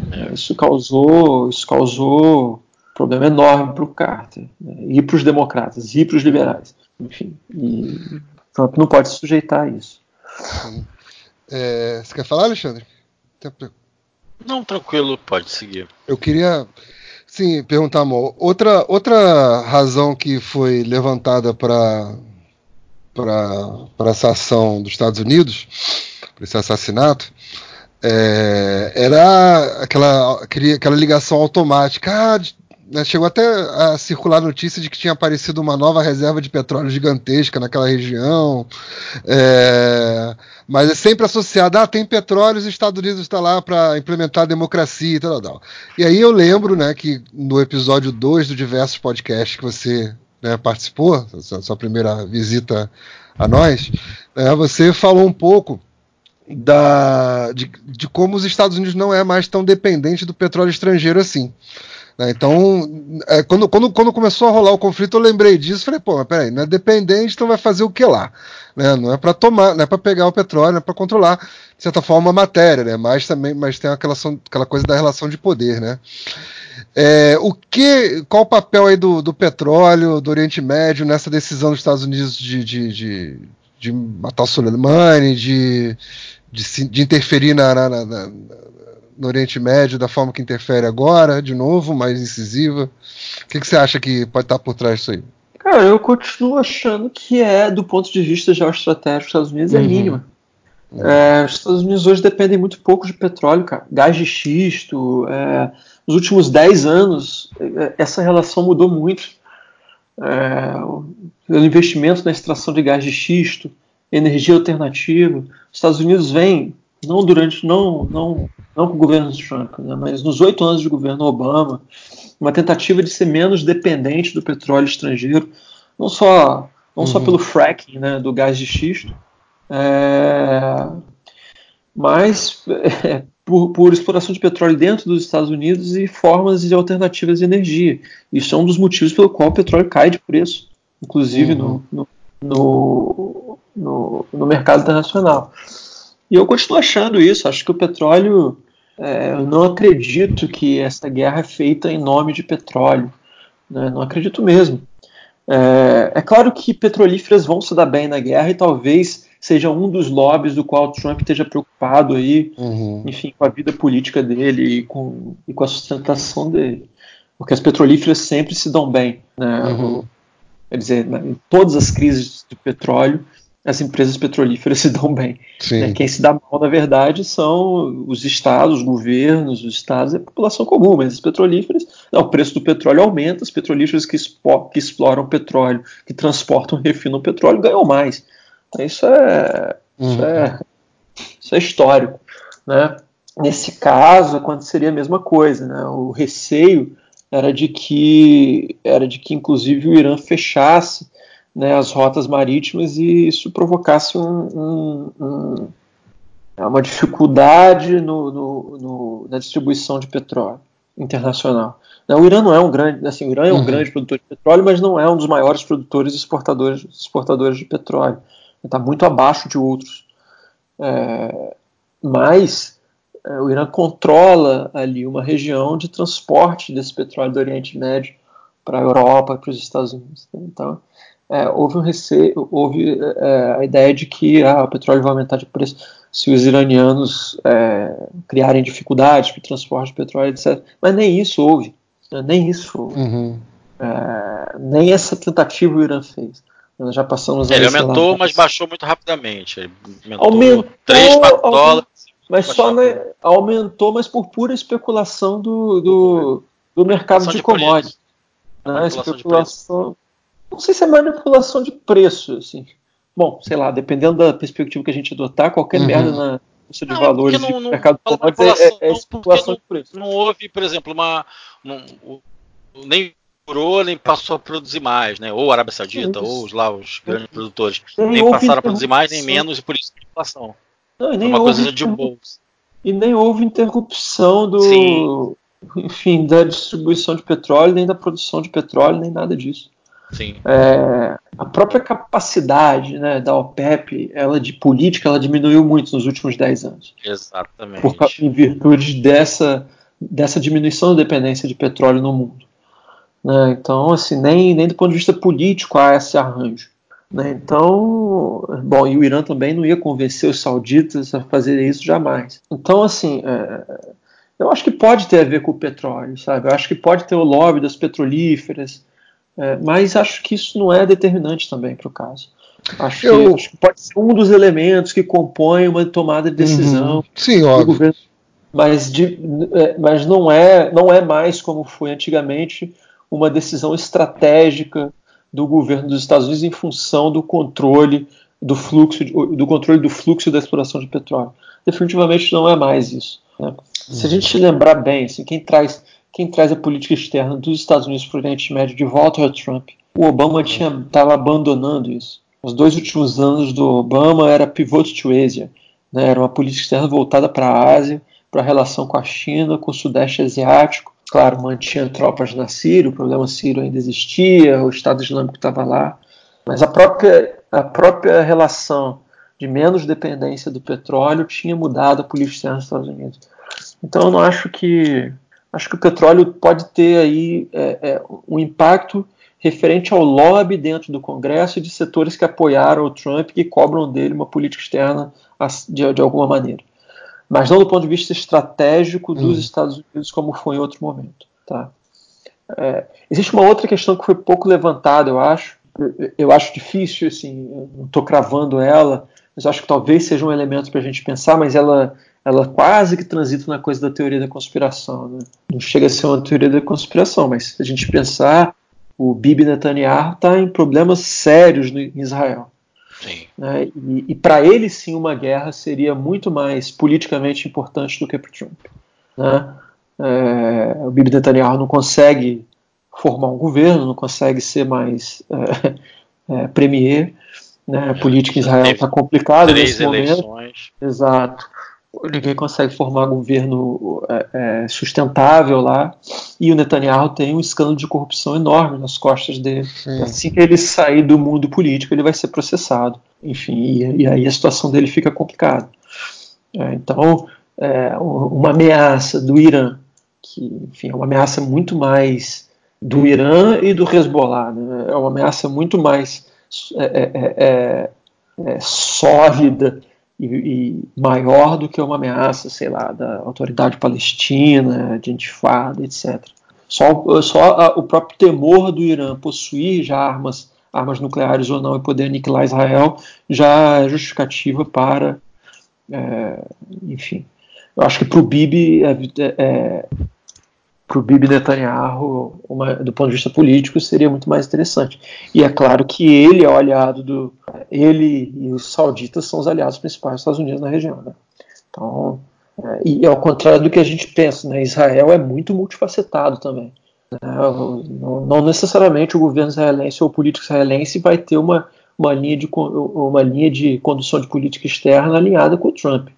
É, isso causou, isso causou problema enorme para o Carter, né? e para os democratas, e para os liberais. Enfim, e Trump não pode se sujeitar a isso. É, você quer falar, Alexandre? Não, tranquilo, pode seguir. Eu queria, sim, perguntar, amor. Outra, outra razão que foi levantada para essa ação dos Estados Unidos, para esse assassinato, é, era aquela, aquela ligação automática. Ah, chegou até a circular a notícia de que tinha aparecido uma nova reserva de petróleo gigantesca naquela região, é, mas é sempre associado, ah, tem petróleo, os Estados Unidos está lá para implementar a democracia e tal, tal. E aí eu lembro, né, que no episódio 2 do Diversos Podcasts que você né, participou, sua, sua primeira visita a nós, né, você falou um pouco da, de, de como os Estados Unidos não é mais tão dependente do petróleo estrangeiro assim. Né? Então, é, quando, quando, quando começou a rolar o conflito, eu lembrei disso. Falei, pô, mas peraí, não é dependente, então vai fazer o que lá? Né? Não é para tomar, não é para pegar o petróleo, não é para controlar, de certa forma, a matéria, né? Mas também, mas tem aquela, aquela coisa da relação de poder, né? É, o que, qual o papel aí do, do petróleo, do Oriente Médio nessa decisão dos Estados Unidos de, de, de, de matar o Soleimani, de, de, de interferir na, na, na, no Oriente Médio da forma que interfere agora, de novo, mais incisiva? O que, que você acha que pode estar por trás disso aí? Cara, eu continuo achando que é, do ponto de vista geoestratégico dos Estados Unidos, é uhum. mínima. Uhum. É, os Estados Unidos hoje dependem muito pouco de petróleo, cara. Gás de xisto. É, nos últimos 10 anos, é, essa relação mudou muito. É, o investimento na extração de gás de xisto, energia alternativa. Os Estados Unidos vêm não durante, não, não, não com o governo Trump, né, mas nos oito anos de governo Obama, uma tentativa de ser menos dependente do petróleo estrangeiro, não só, não uhum. só pelo fracking né, do gás de xisto, é, mas é, por, por, exploração de petróleo dentro dos Estados Unidos e formas de alternativas de energia. Isso é um dos motivos pelo qual o petróleo cai de preço, inclusive uhum. no, no, no, no mercado internacional. E eu continuo achando isso. Acho que o petróleo. É, eu não acredito que essa guerra é feita em nome de petróleo. Né? Não acredito mesmo. É, é, claro que petrolíferas vão se dar bem na guerra e talvez seja um dos lobbies do qual o Trump esteja preocupado aí, uhum. enfim, com a vida política dele e com, e com a sustentação dele. Porque as petrolíferas sempre se dão bem, né? Uhum. Quer dizer, em todas as crises do petróleo, as empresas petrolíferas se dão bem. Né? Quem se dá mal, na verdade, são os estados, os governos, os estados e a população comum, mas as petrolíferas, não, o preço do petróleo aumenta, as petrolíferas que, que exploram petróleo, que transportam e refinam petróleo, ganham mais. Isso é, uhum. isso é, isso é histórico. Né? Nesse caso, aconteceria a mesma coisa. Né? O receio era de que, era de que inclusive, o Irã fechasse né, as rotas marítimas e isso provocasse um, um, um, é uma dificuldade no, no, no, na distribuição de petróleo internacional. Né, o Irã não é um grande, assim, o Irã é um uhum. grande produtor de petróleo, mas não é um dos maiores produtores e exportadores, exportadores de petróleo. Está muito abaixo de outros. É, mas é, o Irã controla ali uma região de transporte desse petróleo do Oriente Médio para a Europa, para os Estados Unidos. Então, é, houve um receio, houve é, a ideia de que ah, o petróleo vai aumentar de preço se os iranianos é, criarem dificuldades para o transporte de petróleo, etc. Mas nem isso houve, né? nem isso houve. Uhum. É, nem essa tentativa o Irã fez. Nós já passamos Ele aumentou, mas baixou muito rapidamente. Aumentou, aumentou 3, 4 dólares. Mas só né, aumentou, mas por pura especulação do, do, do mercado de, de commodities. Né? Especulação, não sei se é manipulação de preço, assim. Bom, sei lá, dependendo da perspectiva que a gente adotar, qualquer uhum. merda na bolsa de não, valores não, no mercado de commodities é, é, é especulação de preço. Não houve, por exemplo, uma. Um, nem curou, nem passou a produzir mais, né? Ou a Arábia Saudita, sim, ou os, lá os grandes produtores. Nem, nem passaram a produzir mais, nem menos, e por isso a inflação. Não, nem uma coisa de bolsa. E nem houve interrupção do. Sim. Enfim, da distribuição de petróleo, nem da produção de petróleo, nem nada disso. É, a própria capacidade né, da OPEP, ela de política, ela diminuiu muito nos últimos 10 anos. Exatamente. Por, em virtude dessa, dessa diminuição da dependência de petróleo no mundo. Né, então, assim, nem, nem do ponto de vista político há esse arranjo. Né, então, bom, e o Irã também não ia convencer os sauditas a fazer isso jamais. Então, assim, é, eu acho que pode ter a ver com o petróleo, sabe? Eu acho que pode ter o lobby das petrolíferas, é, mas acho que isso não é determinante também para o caso. Acho, Eu... que, acho, que, pode ser um dos elementos que compõe uma tomada de decisão uhum. Sim, do governo. Mas, de, é, mas não, é, não é mais como foi antigamente uma decisão estratégica do governo dos Estados Unidos em função do controle do fluxo do controle do fluxo da exploração de petróleo. Definitivamente não é mais isso. Né? Se a uhum. gente lembrar bem, assim, quem traz quem traz a política externa dos Estados Unidos para o Oriente Médio de volta ao Trump. O Obama estava abandonando isso. Os dois últimos anos do Obama era pivot to Asia, né? era uma política externa voltada para a Ásia, para a relação com a China, com o Sudeste Asiático. Claro, mantinha tropas na Síria, o problema sírio ainda existia, o Estado Islâmico estava lá, mas a própria, a própria relação de menos dependência do petróleo tinha mudado a política externa dos Estados Unidos. Então eu não acho que acho que o petróleo pode ter aí é, é, um impacto referente ao lobby dentro do Congresso e de setores que apoiaram o Trump e cobram dele uma política externa de, de alguma maneira. Mas não do ponto de vista estratégico dos hum. Estados Unidos, como foi em outro momento. Tá? É, existe uma outra questão que foi pouco levantada, eu acho. Eu, eu acho difícil, assim, não estou cravando ela, mas acho que talvez seja um elemento para a gente pensar, mas ela ela quase que transita na coisa da teoria da conspiração. Né? Não chega a ser uma teoria da conspiração, mas se a gente pensar, o Bibi Netanyahu está em problemas sérios no, em Israel. Né? E, e para ele, sim, uma guerra seria muito mais politicamente importante do que para Trump. Né? É, o Bibi Netanyahu não consegue formar um governo, não consegue ser mais é, é, premier. Né? A política em Israel está complicada nesse eleições. momento. Exato ninguém consegue formar governo é, é, sustentável lá. E o Netanyahu tem um escândalo de corrupção enorme nas costas dele. Sim. Assim que ele sair do mundo político, ele vai ser processado. Enfim, e, e aí a situação dele fica complicada. É, então, é, uma ameaça do Irã, que enfim, é uma ameaça muito mais do Irã e do Hezbollah, né? é uma ameaça muito mais é, é, é, sólida e, e, maior do que uma ameaça, sei lá, da autoridade palestina, de intifada, etc. Só, só a, o próprio temor do Irã possuir já armas, armas nucleares ou não e poder aniquilar Israel já é justificativa para, é, enfim. Eu acho que para o Bibi é, é, para o Bibi Netanyahu, uma, do ponto de vista político, seria muito mais interessante. E é claro que ele é o aliado do. Ele e os sauditas são os aliados principais dos Estados Unidos na região. Né? Então, é, e ao contrário do que a gente pensa, né, Israel é muito multifacetado também. Né? Não, não, necessariamente o governo israelense ou o político israelense vai ter uma, uma, linha de, uma linha de condução de política externa alinhada com o Trump.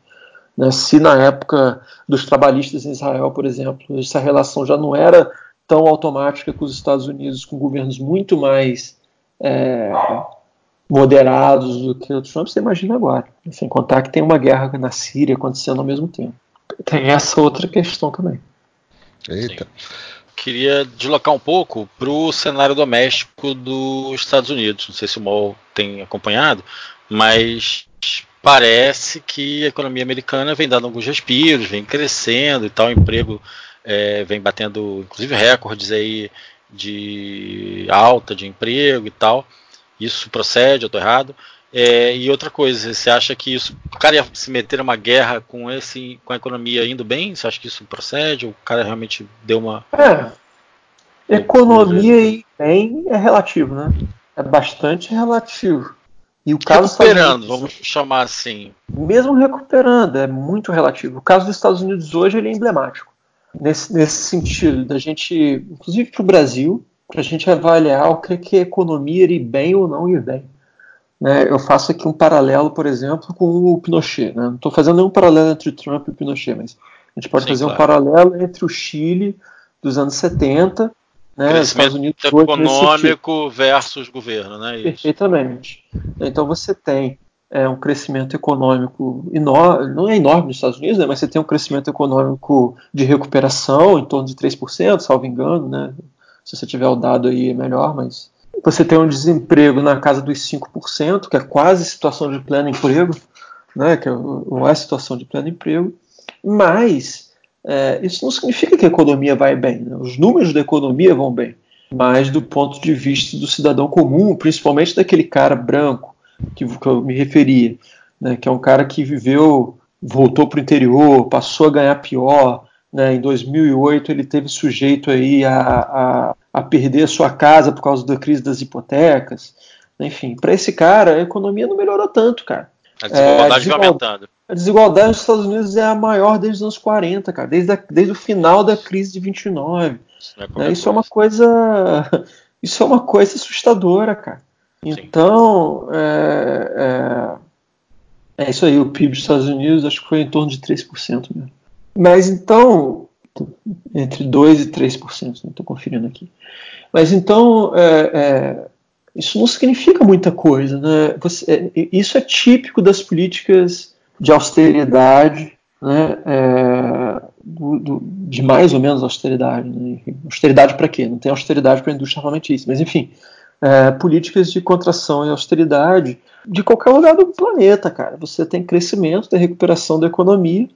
Né? Se na época dos trabalhistas em Israel, por exemplo, essa relação já não era tão automática com os Estados Unidos, com governos muito mais é, moderados do que o Trump, você imagina agora. Sem contar que tem uma guerra na Síria acontecendo ao mesmo tempo. Tem essa outra questão também. Eita. Queria deslocar um pouco para o cenário doméstico dos Estados Unidos. Não sei se o Mol tem acompanhado, mas parece que a economia americana vem dando alguns respiros, vem crescendo e tal, o emprego é, vem batendo, inclusive, recordes aí de alta de emprego e tal. Isso procede, eu estou errado. É, e outra coisa, você acha que isso, o cara ia se meter numa guerra com esse, com a economia indo bem? Você acha que isso procede? Ou o cara realmente deu uma. É, economia e bem é relativo, né? É bastante relativo. E o caso recuperando, Unidos, vamos chamar assim. Mesmo recuperando, é muito relativo. O caso dos Estados Unidos hoje ele é emblemático. Nesse, nesse sentido, da gente, inclusive para o Brasil, para a gente avaliar o que, que a economia ir bem ou não ir bem. Né, eu faço aqui um paralelo, por exemplo, com o Pinochet. Né? Não estou fazendo nenhum paralelo entre o Trump e o Pinochet, mas a gente pode Sim, fazer claro. um paralelo entre o Chile dos anos 70 né? Estados Unidos econômico versus governo, né? Isso. Perfeitamente. Então você tem é, um crescimento econômico enorme, não é enorme nos Estados Unidos, né? mas você tem um crescimento econômico de recuperação em torno de 3%, salvo engano, né? Se você tiver o dado aí é melhor, mas você tem um desemprego na casa dos 5%, que é quase situação de pleno emprego, né? Que não é situação de pleno emprego, mas é, isso não significa que a economia vai bem. Né? Os números da economia vão bem, mas do ponto de vista do cidadão comum, principalmente daquele cara branco que, que eu me referia, né? que é um cara que viveu, voltou para o interior, passou a ganhar pior. Né? Em 2008 ele teve sujeito aí a, a, a perder a sua casa por causa da crise das hipotecas. Enfim, para esse cara a economia não melhorou tanto, cara. A desigualdade é, a aumentando. A desigualdade nos Estados Unidos é a maior desde os anos 40, cara, desde, a, desde o final da crise de 29. É isso é uma coisa. Isso é uma coisa assustadora, cara. Então, é, é, é, isso aí. O PIB dos Estados Unidos acho que foi em torno de 3% mesmo. Mas então, entre 2% e 3%, estou conferindo aqui. Mas então, é, é, isso não significa muita coisa. Né? Você, é, isso é típico das políticas de austeridade, né, é, do, do, de mais ou menos austeridade. Né, austeridade para quê? Não tem austeridade para a indústria armamentícia, mas enfim, é, políticas de contração e austeridade de qualquer lugar do planeta, cara. Você tem crescimento, tem recuperação da economia,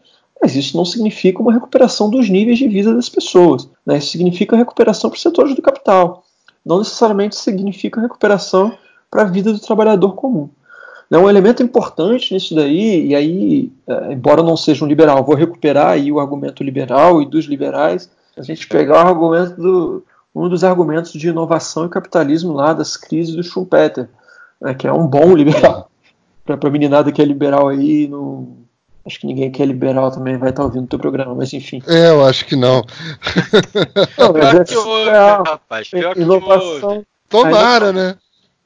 mas isso não significa uma recuperação dos níveis de vida das pessoas. Né? Isso significa recuperação para os setores do capital. Não necessariamente significa recuperação para a vida do trabalhador comum. Né, um elemento importante nisso daí, e aí, é, embora não seja um liberal, vou recuperar aí o argumento liberal e dos liberais, a gente pegar o argumento do, um dos argumentos de inovação e capitalismo lá das crises do Schumpeter, né, que é um bom liberal. Para a meninada que é liberal aí, não, acho que ninguém que é liberal também vai estar ouvindo o teu programa, mas enfim. É, eu acho que não. não é, que ouve, rapaz, pior inovação, que Tomara, né?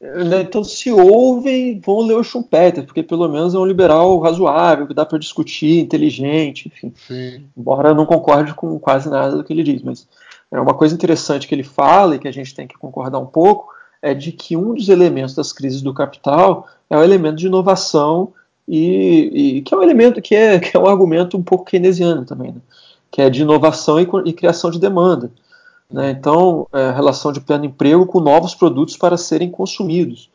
Né, então, se ouvem, vão ler o Schumpeter, porque pelo menos é um liberal razoável, que dá para discutir, inteligente, enfim. Sim. Embora eu não concorde com quase nada do que ele diz, mas é uma coisa interessante que ele fala e que a gente tem que concordar um pouco é de que um dos elementos das crises do capital é o elemento de inovação e, e que é um elemento que é, que é um argumento um pouco keynesiano também, né? que é de inovação e, e criação de demanda. Né? Então, é, relação de pleno emprego com novos produtos para serem consumidos.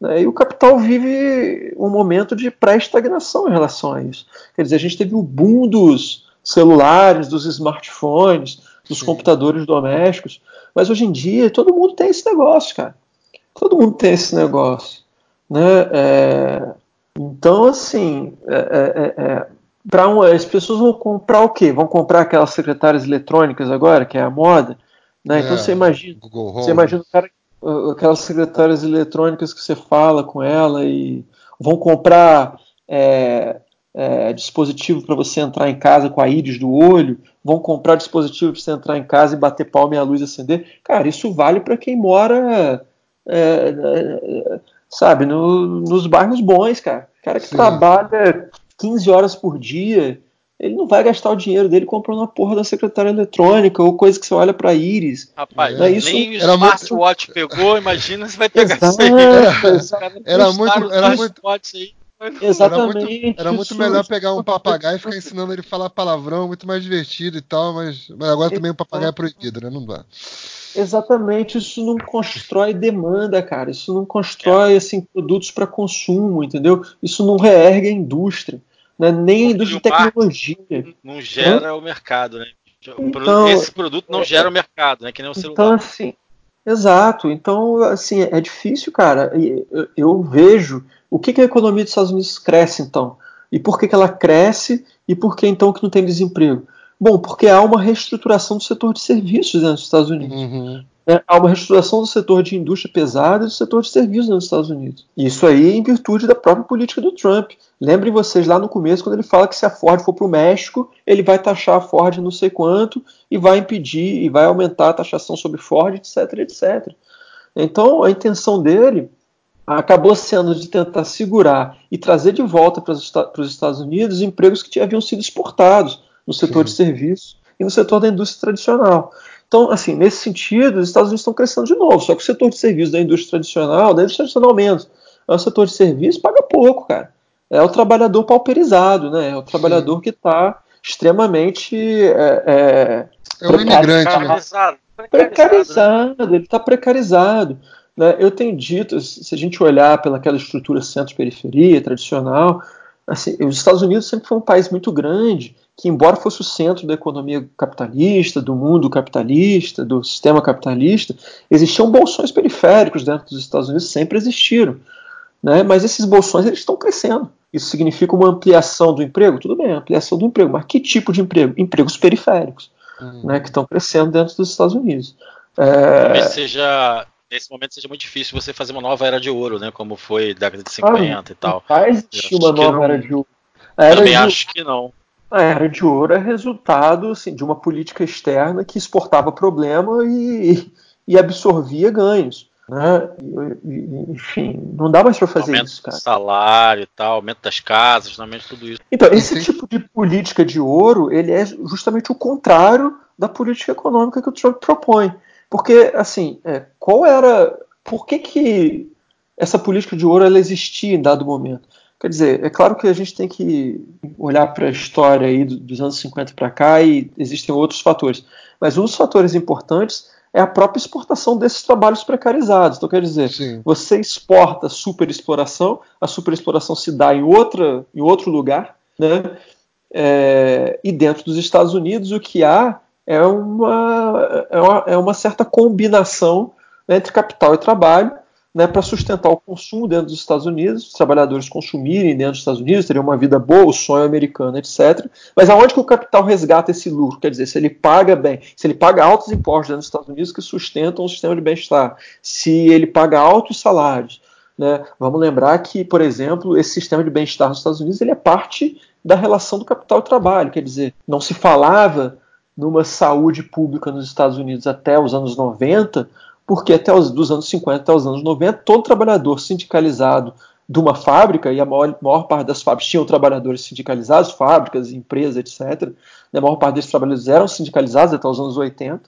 Né? E o capital vive um momento de pré-estagnação em relação a isso. Quer dizer, a gente teve o boom dos celulares, dos smartphones, dos Sim. computadores domésticos, mas hoje em dia todo mundo tem esse negócio, cara. Todo mundo tem esse negócio. Né? É, então, assim, é, é, é, é para um, as pessoas vão comprar o quê? Vão comprar aquelas secretárias eletrônicas agora, que é a moda? Né? Então você imagina, você imagina cara aquelas secretárias eletrônicas que você fala com ela e vão comprar é, é, dispositivo para você entrar em casa com a íris do olho, vão comprar dispositivo para você entrar em casa e bater palma e a luz acender. Cara, isso vale para quem mora, é, é, sabe, no, nos bairros bons, cara. Cara que Sim. trabalha 15 horas por dia ele não vai gastar o dinheiro dele comprando a porra da secretária eletrônica ou coisa que você olha para íris. Rapaz, é, isso, nem o smartwatch muito... pegou, imagina se vai pegar Exato, isso aí. Era, muito, era muito, Exatamente. Era muito, era muito melhor pegar um papagaio e ficar ensinando ele a falar palavrão, muito mais divertido e tal, mas, mas agora também o papagaio é proibido, né? Não dá. Exatamente, isso não constrói demanda, cara. Isso não constrói é. assim produtos para consumo, entendeu? Isso não reergue a indústria né? nem a indústria de tecnologia. Não gera Hã? o mercado, né? Então, Esse produto não é, gera o mercado, né? Que nem o celular. Então, assim, exato. Então, assim, é difícil, cara. Eu, eu vejo o que, que, a economia dos Estados Unidos cresce, então. E por que, que ela cresce e por que, então, que não tem desemprego? Bom, porque há uma reestruturação do setor de serviços dentro dos Estados Unidos. Uhum. É, há uma reestruturação do setor de indústria pesada e do setor de serviços nos Estados Unidos. Isso aí em virtude da própria política do Trump. Lembrem vocês lá no começo, quando ele fala que se a Ford for para o México, ele vai taxar a Ford não sei quanto e vai impedir e vai aumentar a taxação sobre Ford, etc, etc. Então, a intenção dele acabou sendo de tentar segurar e trazer de volta para os Estados Unidos empregos que haviam sido exportados no setor Sim. de serviços e no setor da indústria tradicional. Então, assim, nesse sentido, os Estados Unidos estão crescendo de novo, só que o setor de serviços da indústria tradicional, da indústria tradicional menos, é o setor de serviços paga pouco, cara. É o trabalhador pauperizado, né? É o trabalhador Sim. que está extremamente é, é, é um imigrante, precarizado, né? precarizado, ele está precarizado. Né? Eu tenho dito, se a gente olhar pelaquela estrutura centro-periferia tradicional, assim, os Estados Unidos sempre foi um país muito grande que, embora fosse o centro da economia capitalista, do mundo capitalista, do sistema capitalista, existiam bolsões periféricos dentro dos Estados Unidos, sempre existiram. Né? Mas esses bolsões eles estão crescendo. Isso significa uma ampliação do emprego? Tudo bem, ampliação do emprego. Mas que tipo de emprego? Empregos periféricos, uhum. né, que estão crescendo dentro dos Estados Unidos. É... Talvez seja nesse momento seja muito difícil você fazer uma nova era de ouro, né? Como foi década de 50 ah, e tal. Vai existir uma nova era de ouro. Era Também de... acho que não. A era de ouro é resultado assim, de uma política externa que exportava problema e, e absorvia ganhos. Né? enfim, não dá mais para fazer aumento isso, cara. salário e tal, aumento das casas, aumento tudo isso. Então, esse tipo de política de ouro, ele é justamente o contrário da política econômica que o Trump propõe. Porque, assim, é, qual era. Por que, que essa política de ouro ela existia em dado momento? Quer dizer, é claro que a gente tem que olhar para a história aí dos anos 50 para cá e existem outros fatores. Mas um dos fatores importantes é a própria exportação desses trabalhos precarizados. Então, quer dizer, Sim. você exporta superexploração, a superexploração se dá em, outra, em outro lugar, né? É, e dentro dos Estados Unidos o que há é uma, é uma, é uma certa combinação né, entre capital e trabalho né, para sustentar o consumo dentro dos Estados Unidos, os trabalhadores consumirem dentro dos Estados Unidos, teriam uma vida boa, o sonho americano, etc. Mas aonde que o capital resgata esse lucro? Quer dizer, se ele paga bem, se ele paga altos impostos dentro dos Estados Unidos que sustentam o sistema de bem-estar, se ele paga altos salários, né, vamos lembrar que, por exemplo, esse sistema de bem-estar nos Estados Unidos ele é parte da relação do capital e trabalho, quer dizer, não se falava numa saúde pública nos Estados Unidos até os anos 90, porque até os dos anos 50 até os anos 90, todo trabalhador sindicalizado de uma fábrica, e a maior, maior parte das fábricas tinham trabalhadores sindicalizados, fábricas, empresas, etc. A maior parte desses trabalhadores eram sindicalizados até os anos 80,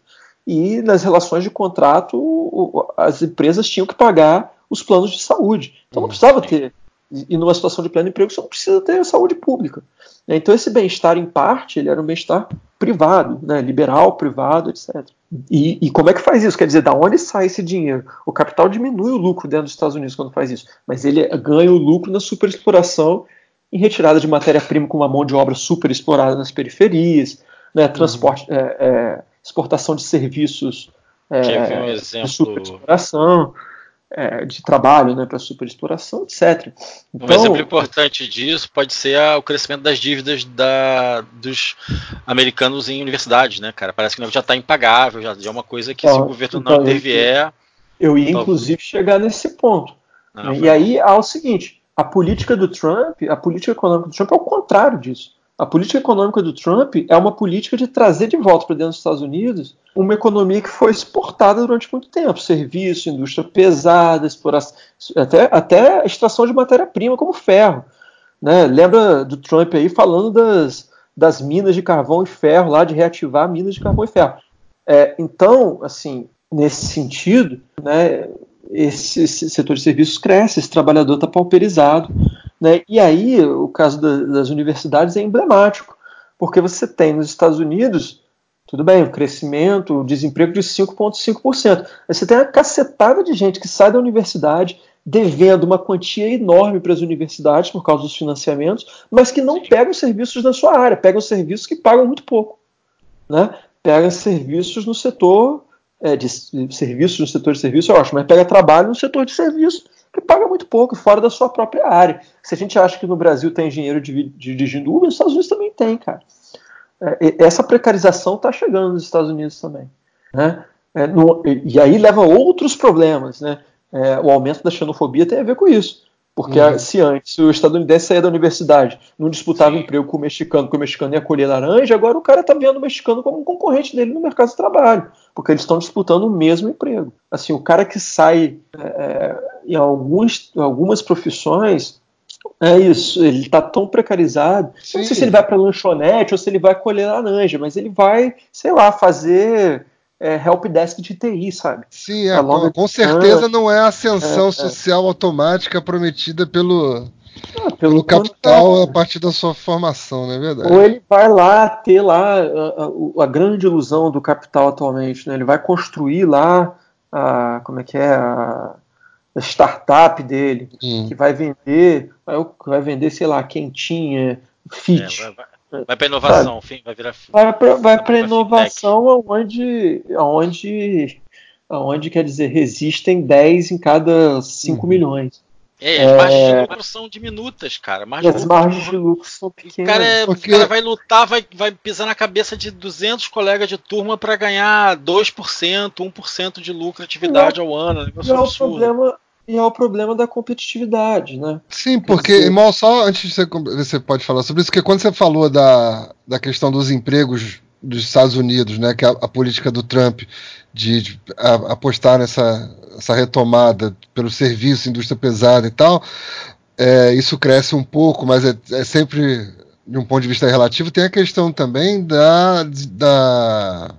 e nas relações de contrato, as empresas tinham que pagar os planos de saúde. Então não precisava ter E numa situação de pleno emprego, você não precisa ter saúde pública. Então, esse bem-estar, em parte, ele era um bem-estar privado, né, liberal, privado, etc. E, e, como é que faz isso? Quer dizer, da onde sai esse dinheiro? O capital diminui o lucro dentro dos Estados Unidos quando faz isso, mas ele ganha o lucro na superexploração em retirada de matéria-prima com uma mão de obra super explorada nas periferias, né, transporte, uhum. é, é, exportação de serviços é, um exemplo... de superexploração é, de trabalho né, para superexploração, etc. Então, um exemplo importante disso pode ser a, o crescimento das dívidas da, dos americanos em universidades, né, cara? Parece que já está impagável, já, já, é uma coisa que ó, se o governo então, não intervier. Eu, eu ia, inclusive, chegar nesse ponto. Ah, e aí há o seguinte: a política do Trump, a política econômica do Trump é o contrário disso. A política econômica do Trump é uma política de trazer de volta para dentro dos Estados Unidos uma economia que foi exportada durante muito tempo, serviço, indústria pesada, exploração, até, até extração de matéria-prima como ferro. Né? Lembra do Trump aí falando das, das minas de carvão e ferro, lá de reativar minas de carvão e ferro. É, então, assim, nesse sentido, né, esse, esse, setor de serviços cresce, esse trabalhador está pauperizado. Né? E aí, o caso da, das universidades é emblemático, porque você tem nos Estados Unidos tudo bem, o crescimento, o desemprego de 5,5%. Você tem uma cacetada de gente que sai da universidade devendo uma quantia enorme para as universidades por causa dos financiamentos, mas que não pegam serviços na sua área, pegam serviços que pagam muito pouco. Né? Pegam serviços no setor é, de, serviços no setor de serviço, eu acho, mas pega trabalho no setor de serviço que paga muito pouco, fora da sua própria área. Se a gente acha que no Brasil tem engenheiro dirigindo Uber, nos Estados Unidos também tem, cara. É, essa precarização está chegando nos Estados Unidos também. Né? É, no, e aí leva a outros problemas. Né? É, o aumento da xenofobia tem a ver com isso. Porque uhum. se antes o estadunidense saía da universidade, não disputava Sim. emprego com o mexicano, porque o mexicano ia colher laranja, agora o cara está vendo o mexicano como um concorrente dele no mercado de trabalho, porque eles estão disputando o mesmo emprego. Assim, o cara que sai é, em alguns, algumas profissões, é isso, ele está tão precarizado. Sim. Não sei se ele vai para lanchonete ou se ele vai colher laranja, mas ele vai, sei lá, fazer é, help desk de TI, sabe? Sim, é, com, com certeza não é a ascensão é, é, social automática prometida pelo, ah, pelo, pelo capital a partir da sua formação, não é verdade? Ou ele vai lá ter lá a, a, a grande ilusão do capital atualmente, né? Ele vai construir lá a, como é que é a a startup dele, hum. que vai vender, vai, vai, vender, sei lá, quentinha, fit. É, vai, vai para inovação, fim, vai virar. Vai para vai para inovação aonde, aonde, aonde quer dizer resistem 10 em cada 5 uhum. milhões. É, as é... margens de lucro são diminutas, cara. Margens as margens de lucro são pequenas. O cara, é, Porque... o cara vai lutar, vai, vai pisar na cabeça de 200 colegas de turma para ganhar 2%, 1% de lucratividade ao ano. É um é o problema, e é o problema da competitividade, né? Sim, porque, dizer... irmão, só antes de você, você pode falar sobre isso, porque quando você falou da, da questão dos empregos dos Estados Unidos, né, que é a, a política do Trump de, de a, apostar nessa essa retomada pelo serviço, indústria pesada e tal, é, isso cresce um pouco, mas é, é, sempre de um ponto de vista relativo. Tem a questão também da, da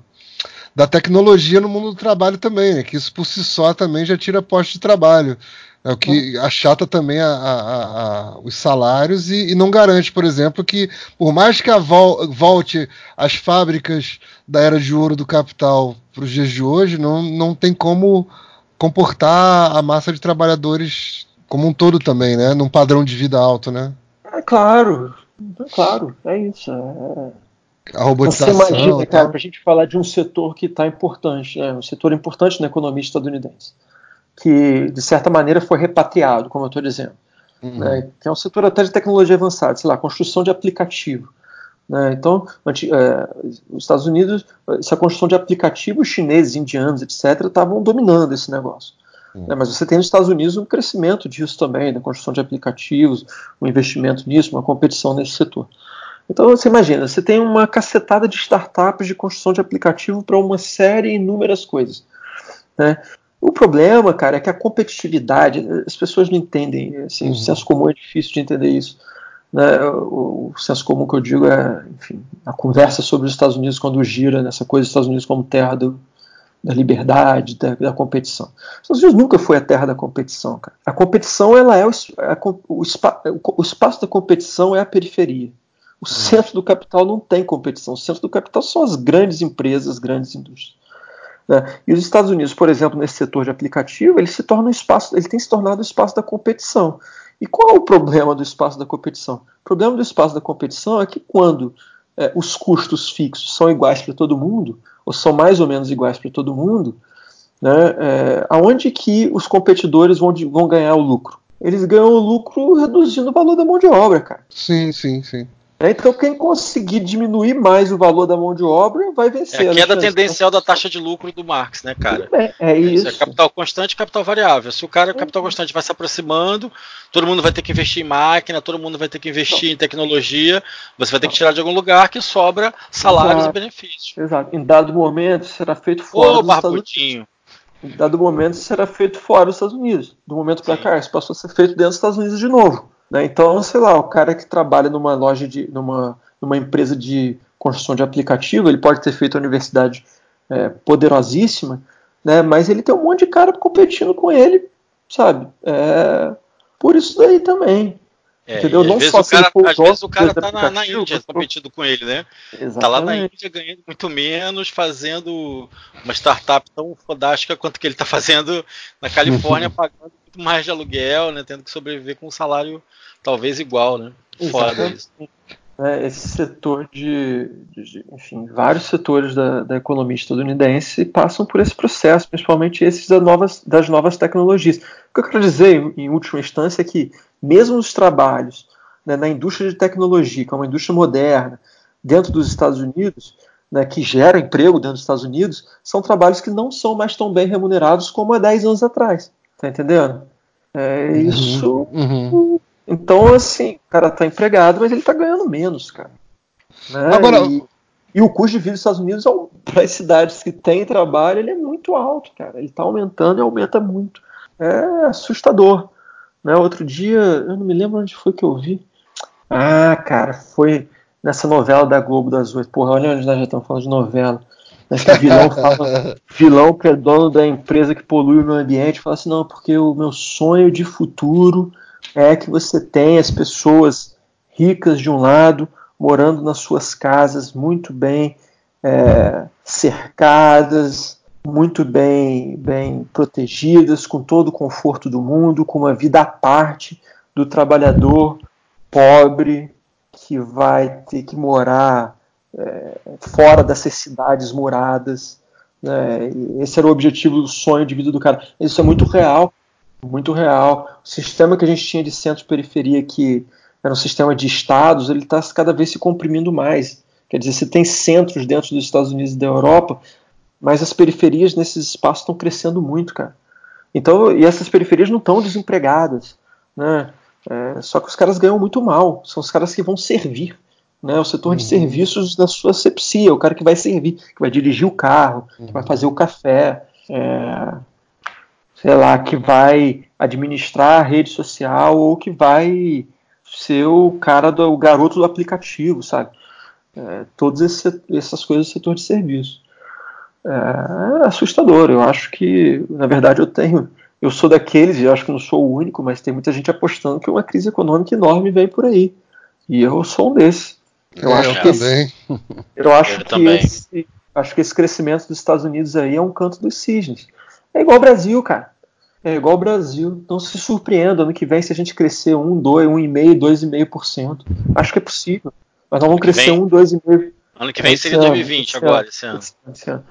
da tecnologia no mundo do trabalho também, né? que isso por si só também já tira posto de trabalho. É o que achata também a, a, a, os salários e, e, não garante, por exemplo, que por mais que vol, volte as fábricas da era de ouro do capital para os dias de hoje, não, não tem como comportar a massa de trabalhadores como um todo também, né? Num padrão de vida alto, né? É claro, é claro, é isso. É, a robotização. Você imagina, cara, para a gente falar de um setor que está importante, né, um setor importante na economia estadunidense, que de certa maneira foi repatriado, como eu estou dizendo, uhum. né, que é um setor até de tecnologia avançada, sei lá, construção de aplicativo. Né, então, é, os Estados Unidos, essa construção de aplicativos chineses, indianos, etc., estavam dominando esse negócio. Uhum. Né, mas você tem nos Estados Unidos um crescimento disso também, da construção de aplicativos, um investimento nisso, uma competição nesse setor. Então você imagina, você tem uma cacetada de startups de construção de aplicativo para uma série e inúmeras coisas. Né? O problema, cara, é que a competitividade, as pessoas não entendem, assim, uhum. o senso comum é difícil de entender isso. Né? O, o, senso comum que eu digo é, enfim, a conversa sobre os Estados Unidos quando gira nessa coisa dos Estados Unidos como terra do, da liberdade, da, da, competição. Os Estados Unidos nunca foi a terra da competição, cara. A competição, ela é o, a, o, o espaço da competição é a periferia. O centro do capital não tem competição. O centro do capital são as grandes empresas, as grandes indústrias. Né? E os Estados Unidos, por exemplo, nesse setor de aplicativo, ele se torna um espaço, ele tem se tornado o espaço da competição. E qual é o problema do espaço da competição? O problema do espaço da competição é que quando é, os custos fixos são iguais para todo mundo, ou são mais ou menos iguais para todo mundo, né, é, aonde que os competidores vão, vão ganhar o lucro? Eles ganham o lucro reduzindo o valor da mão de obra, cara. Sim, sim, sim. É, então, quem conseguir diminuir mais o valor da mão de obra vai vencer. É a queda tendencial da taxa de lucro do Marx, né, cara? É, é isso. É capital constante e capital variável. Se o cara, capital constante vai se aproximando, todo mundo vai ter que investir em máquina, todo mundo vai ter que investir em tecnologia, você vai ter que tirar de algum lugar que sobra salários Exato. e benefícios. Exato. Em dado momento será feito fora Ô, dos Estados Unidos. Em dado momento será feito fora dos Estados Unidos. Do momento para cá, isso passou a ser feito dentro dos Estados Unidos de novo. Né? Então, sei lá, o cara que trabalha numa loja de. numa, numa empresa de construção de aplicativo, ele pode ter feito a universidade é, poderosíssima, né? mas ele tem um monte de cara competindo com ele, sabe? É, por isso daí também. É, entendeu? Não só o cara, às vezes o cara tá na, na Índia competindo com ele, né? Exatamente. Tá lá na Índia ganhando muito menos, fazendo uma startup tão fantástica quanto que ele tá fazendo na Califórnia, pagando muito mais de aluguel, né? Tendo que sobreviver com um salário talvez igual, né? Fora isso. É, esse setor de, de, enfim, vários setores da, da, economia estadunidense passam por esse processo, principalmente esses das novas, das novas tecnologias. O que eu quero dizer, em, última instância, é que mesmo os trabalhos né, na indústria de tecnologia, que é uma indústria moderna, dentro dos Estados Unidos, né, que gera emprego dentro dos Estados Unidos, são trabalhos que não são mais tão bem remunerados como há 10 anos atrás. Tá entendendo? É, uhum. isso uhum. Então, assim, o cara tá empregado, mas ele tá ganhando menos, cara. Né? Agora, e, e, o custo de vida dos Estados Unidos, para as cidades que têm trabalho, ele é muito alto, cara. Ele tá aumentando e aumenta muito. É assustador. Né? Outro dia, eu não me lembro onde foi que eu vi. Ah, cara, foi nessa novela da Globo das Oito. Porra, olha onde nós já estamos falando de novela. Mas que vilão fala, vilão que é dono da empresa que polui o meio ambiente, fala assim, não, porque o meu sonho de futuro é que você tenha as pessoas ricas de um lado, morando nas suas casas muito bem é, cercadas, muito bem, bem protegidas, com todo o conforto do mundo, com uma vida à parte do trabalhador pobre que vai ter que morar é, fora dessas cidades moradas. Né? Esse era o objetivo do sonho de vida do cara. Isso é muito real muito real. O sistema que a gente tinha de centro-periferia, que era um sistema de estados, ele está cada vez se comprimindo mais. Quer dizer, você tem centros dentro dos Estados Unidos e da Europa, mas as periferias nesses espaços estão crescendo muito, cara. Então, e essas periferias não estão desempregadas, né? É, só que os caras ganham muito mal. São os caras que vão servir, né? O setor de uhum. serviços da sua sepsia, o cara que vai servir, que vai dirigir o carro, uhum. que vai fazer o café, é, sei lá, que vai administrar a rede social ou que vai ser o cara do o garoto do aplicativo, sabe? É, todas esse, essas coisas do setor de serviço. É, é assustador. Eu acho que, na verdade, eu tenho. Eu sou daqueles, e eu acho que não sou o único, mas tem muita gente apostando que uma crise econômica enorme vem por aí. E eu sou um desses. Eu, é, acho, eu que esse, eu acho eu que esse, acho que esse crescimento dos Estados Unidos aí é um canto dos cisnes. É igual o Brasil, cara. É igual o Brasil. Não se surpreenda ano que vem se a gente crescer 1, 2, 1,5%, 2,5%. Acho que é possível. Mas nós vamos crescer 1, 2,5%. Ano que vem seria 2020 ano, agora, esse ano. Esse ano.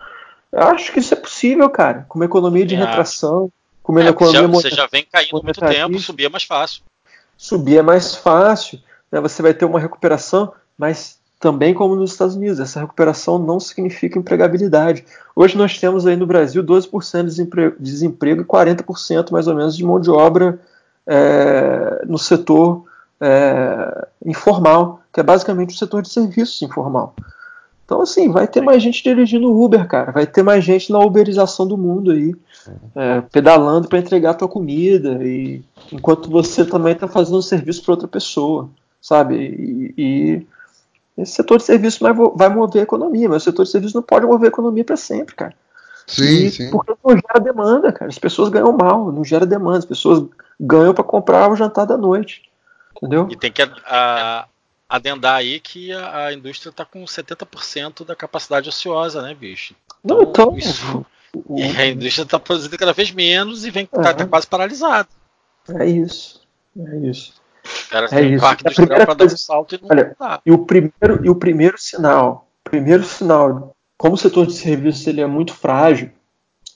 Eu acho que isso é possível, cara. Com uma economia de é. retração, com uma é, economia já, Você já vem caindo muito tempo, subir é mais fácil. Subir é mais fácil. Né? Você vai ter uma recuperação, mas também como nos Estados Unidos. Essa recuperação não significa empregabilidade. Hoje nós temos aí no Brasil 12% de desemprego, e 40% mais ou menos de mão de obra é, no setor é, informal, que é basicamente o setor de serviços informal. Então, assim, vai ter mais gente dirigindo Uber, cara. Vai ter mais gente na uberização do mundo aí, é, pedalando para entregar a tua comida, e enquanto você também está fazendo serviço para outra pessoa, sabe? e, e esse setor de serviço vai, mover a economia, mas o setor de serviço não pode mover a economia para sempre, cara. Sim, e sim. Porque não gera demanda, cara. As pessoas ganham mal, não gera demanda. As pessoas ganham para comprar o jantar da noite. Entendeu? E tem que a, adendar aí que a, a indústria está com 70% da capacidade ociosa, né, bicho? Então, não, então isso, o, a indústria está produzindo cada vez menos e vem tá, tá quase paralisado. É isso. É isso. Cara, é isso. parque industrial para dar um salto e não olha, dá. E o primeiro, e o primeiro sinal, primeiro sinal, como o setor de serviços ele é muito frágil,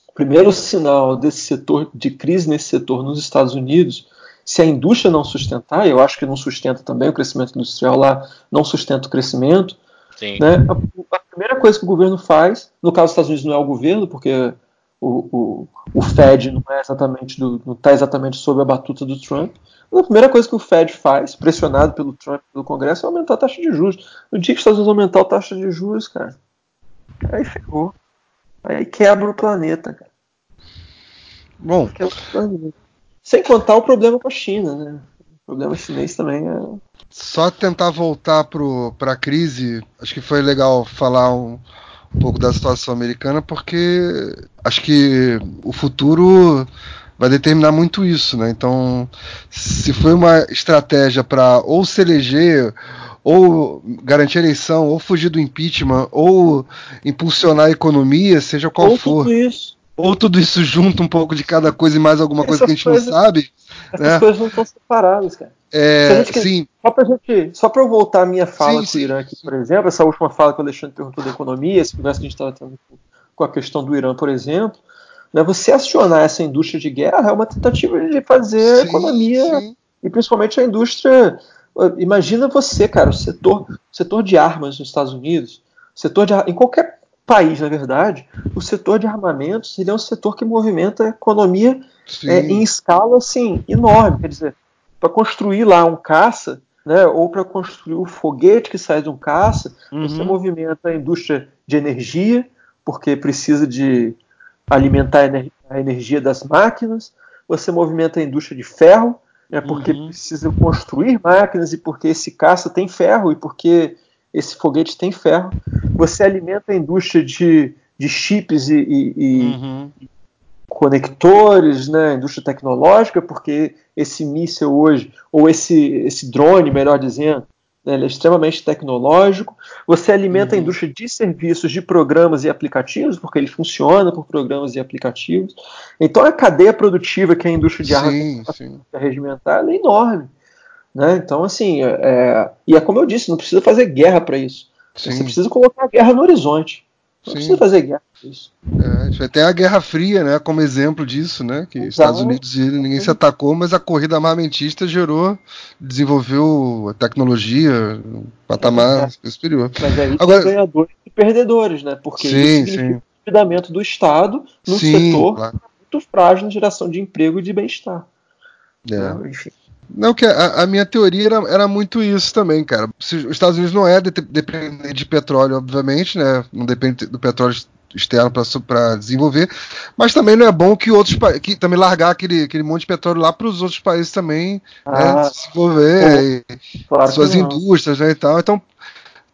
o primeiro sinal desse setor, de crise nesse setor nos Estados Unidos, se a indústria não sustentar, eu acho que não sustenta também o crescimento industrial lá, não sustenta o crescimento, né, a, a, primeira coisa que o governo faz, no caso dos Estados Unidos não é o governo, porque o, o, o Fed não é exatamente do, não está exatamente sob a batuta do Trump. A primeira coisa que o Fed faz, pressionado pelo Trump e pelo Congresso, é aumentar a taxa de juros. No dia que os Estados Unidos aumentar a taxa de juros, cara, aí ferrou. Aí quebra o planeta, cara. Bom. Sem contar o problema com a China, né? O problema chinês também é. Só tentar voltar para a crise, acho que foi legal falar um, um pouco da situação americana, porque acho que o futuro vai determinar muito isso, né? Então, se foi uma estratégia para ou se eleger, ou garantir a eleição, ou fugir do impeachment, ou impulsionar a economia, seja qual ou for. Tudo isso. Ou tudo isso junto, um pouco de cada coisa e mais alguma coisa que a gente coisas, não sabe. Essas né? coisas não estão separadas, cara. É, sim. Só para gente, só para eu voltar à minha fala sim, com o Irã aqui, por exemplo, essa última fala que o Alexandre perguntou da economia, esse conversa que a gente estava tendo com a questão do Irã, por exemplo, né, você acionar essa indústria de guerra é uma tentativa de fazer sim, a economia sim. e principalmente a indústria. Imagina você, cara, o setor, setor de armas nos Estados Unidos, setor de em qualquer país, na verdade, o setor de armamentos ele é um setor que movimenta a economia é, em escala assim enorme. Quer dizer, para construir lá um caça, né, ou para construir o foguete que sai de um caça, uhum. você movimenta a indústria de energia, porque precisa de alimentar a energia das máquinas, você movimenta a indústria de ferro, né, porque uhum. precisa construir máquinas e porque esse caça tem ferro e porque esse foguete tem ferro. Você alimenta a indústria de, de chips e, e, e uhum conectores, né, indústria tecnológica, porque esse míssil hoje, ou esse, esse drone, melhor dizendo, né, ele é extremamente tecnológico. Você alimenta uhum. a indústria de serviços, de programas e aplicativos, porque ele funciona por programas e aplicativos. Então a cadeia produtiva que a indústria de armas regimentar é enorme. Né? Então, assim, é, é, e é como eu disse, não precisa fazer guerra para isso. Sim. Você precisa colocar a guerra no horizonte. Não Sim. precisa fazer guerra isso. É, até a Guerra Fria, né, como exemplo disso, né, que Exato. Estados Unidos ninguém se atacou, mas a corrida armamentista gerou, desenvolveu a tecnologia, um patamar é, superior. Mas aí Agora, ganhadores e perdedores, né, porque sim, isso significa sim. o endividamento do Estado no sim, setor claro. muito frágil na geração de emprego e de bem-estar. É. Então, enfim. Não, que a, a, minha teoria era, era, muito isso também, cara. Se, os Estados Unidos não é de, dependente de petróleo, obviamente, né? Não depende do petróleo externo para desenvolver, mas também não é bom que outros que também largar aquele, aquele monte de petróleo lá para os outros países também né, ah, né, se desenvolver, claro suas indústrias né, e tal. Então,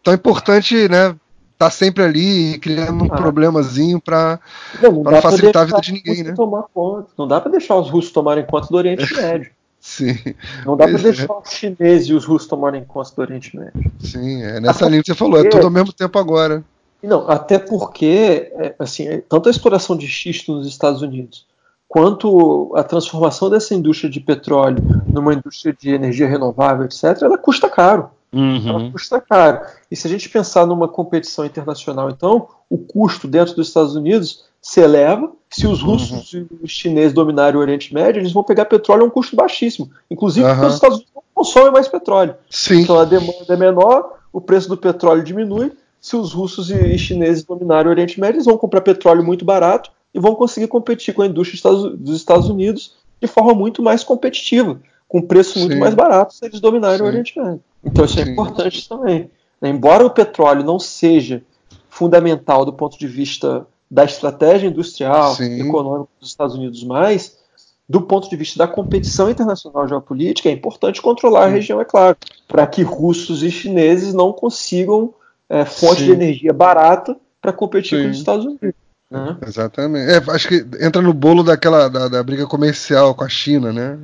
tão importante, né? Tá sempre ali criando um ah. problemazinho para facilitar a vida de ninguém, né? Tomar conta. Não dá para deixar os russos tomarem conta do Oriente Médio. Sim. Não dá para deixar os chineses e os russos tomarem conta do Oriente Médio. Sim, é nessa linha que você falou, é tudo ao mesmo tempo agora. Não, até porque, é, assim, é, tanto a exploração de xisto nos Estados Unidos, quanto a transformação dessa indústria de petróleo numa indústria de energia renovável, etc., ela custa caro. Uhum. Ela custa caro. E se a gente pensar numa competição internacional, então, o custo dentro dos Estados Unidos se eleva. Se os russos uhum. e os chineses dominarem o Oriente Médio, eles vão pegar petróleo a um custo baixíssimo. Inclusive uhum. porque os Estados Unidos não consomem mais petróleo. Sim. Então a demanda é menor, o preço do petróleo diminui se os russos e chineses dominarem o Oriente Médio, eles vão comprar petróleo muito barato e vão conseguir competir com a indústria dos Estados Unidos de forma muito mais competitiva, com preço muito Sim. mais barato se eles dominarem Sim. o Oriente Médio. Então isso é Sim. importante também. Embora o petróleo não seja fundamental do ponto de vista da estratégia industrial, e econômica dos Estados Unidos mais, do ponto de vista da competição internacional geopolítica, é importante controlar a região, é claro, para que russos e chineses não consigam é, fonte Sim. de energia barata para competir Sim. com os Estados Unidos. Né? Exatamente. É, acho que entra no bolo daquela da, da briga comercial com a China, né?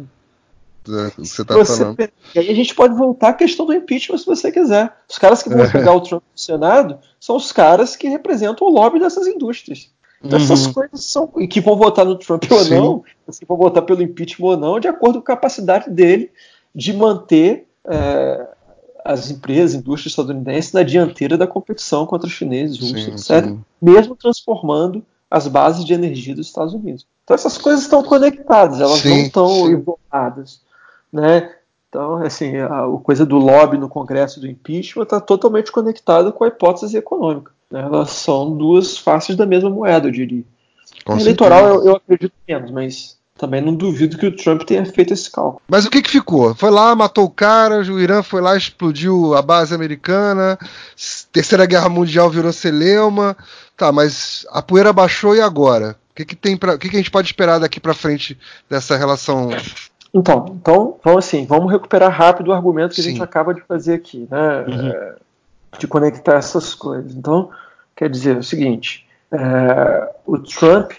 Você tá você falando. E aí a gente pode voltar à questão do impeachment se você quiser. Os caras que vão é. pegar o Trump no Senado são os caras que representam o lobby dessas indústrias. Então uhum. essas coisas são. E que vão votar no Trump ou Sim. não, que vão votar pelo impeachment ou não, de acordo com a capacidade dele de manter é, as empresas, indústrias estadunidenses na dianteira da competição contra os chineses, russos, sim, etc. Sim. Mesmo transformando as bases de energia dos Estados Unidos. Então essas coisas estão conectadas, elas sim, não estão isoladas né? Então, assim, a, a, coisa do lobby no Congresso do impeachment está totalmente conectada com a hipótese econômica. Né? Elas são duas faces da mesma moeda, eu diria. Com eleitoral eu, eu, acredito menos, mas também não duvido que o Trump tenha feito esse cálculo. Mas o que, que ficou? Foi lá, matou o cara, o Irã foi lá, explodiu a base americana, Terceira Guerra Mundial virou celeuma. Tá, mas a poeira baixou e agora? O que, que tem para, o que, que a gente pode esperar daqui para frente dessa relação então, então, então, assim, vamos recuperar rápido o argumento que Sim. a gente acaba de fazer aqui, né? Uhum. É, de conectar essas coisas. Então, quer dizer o seguinte: é, o Trump,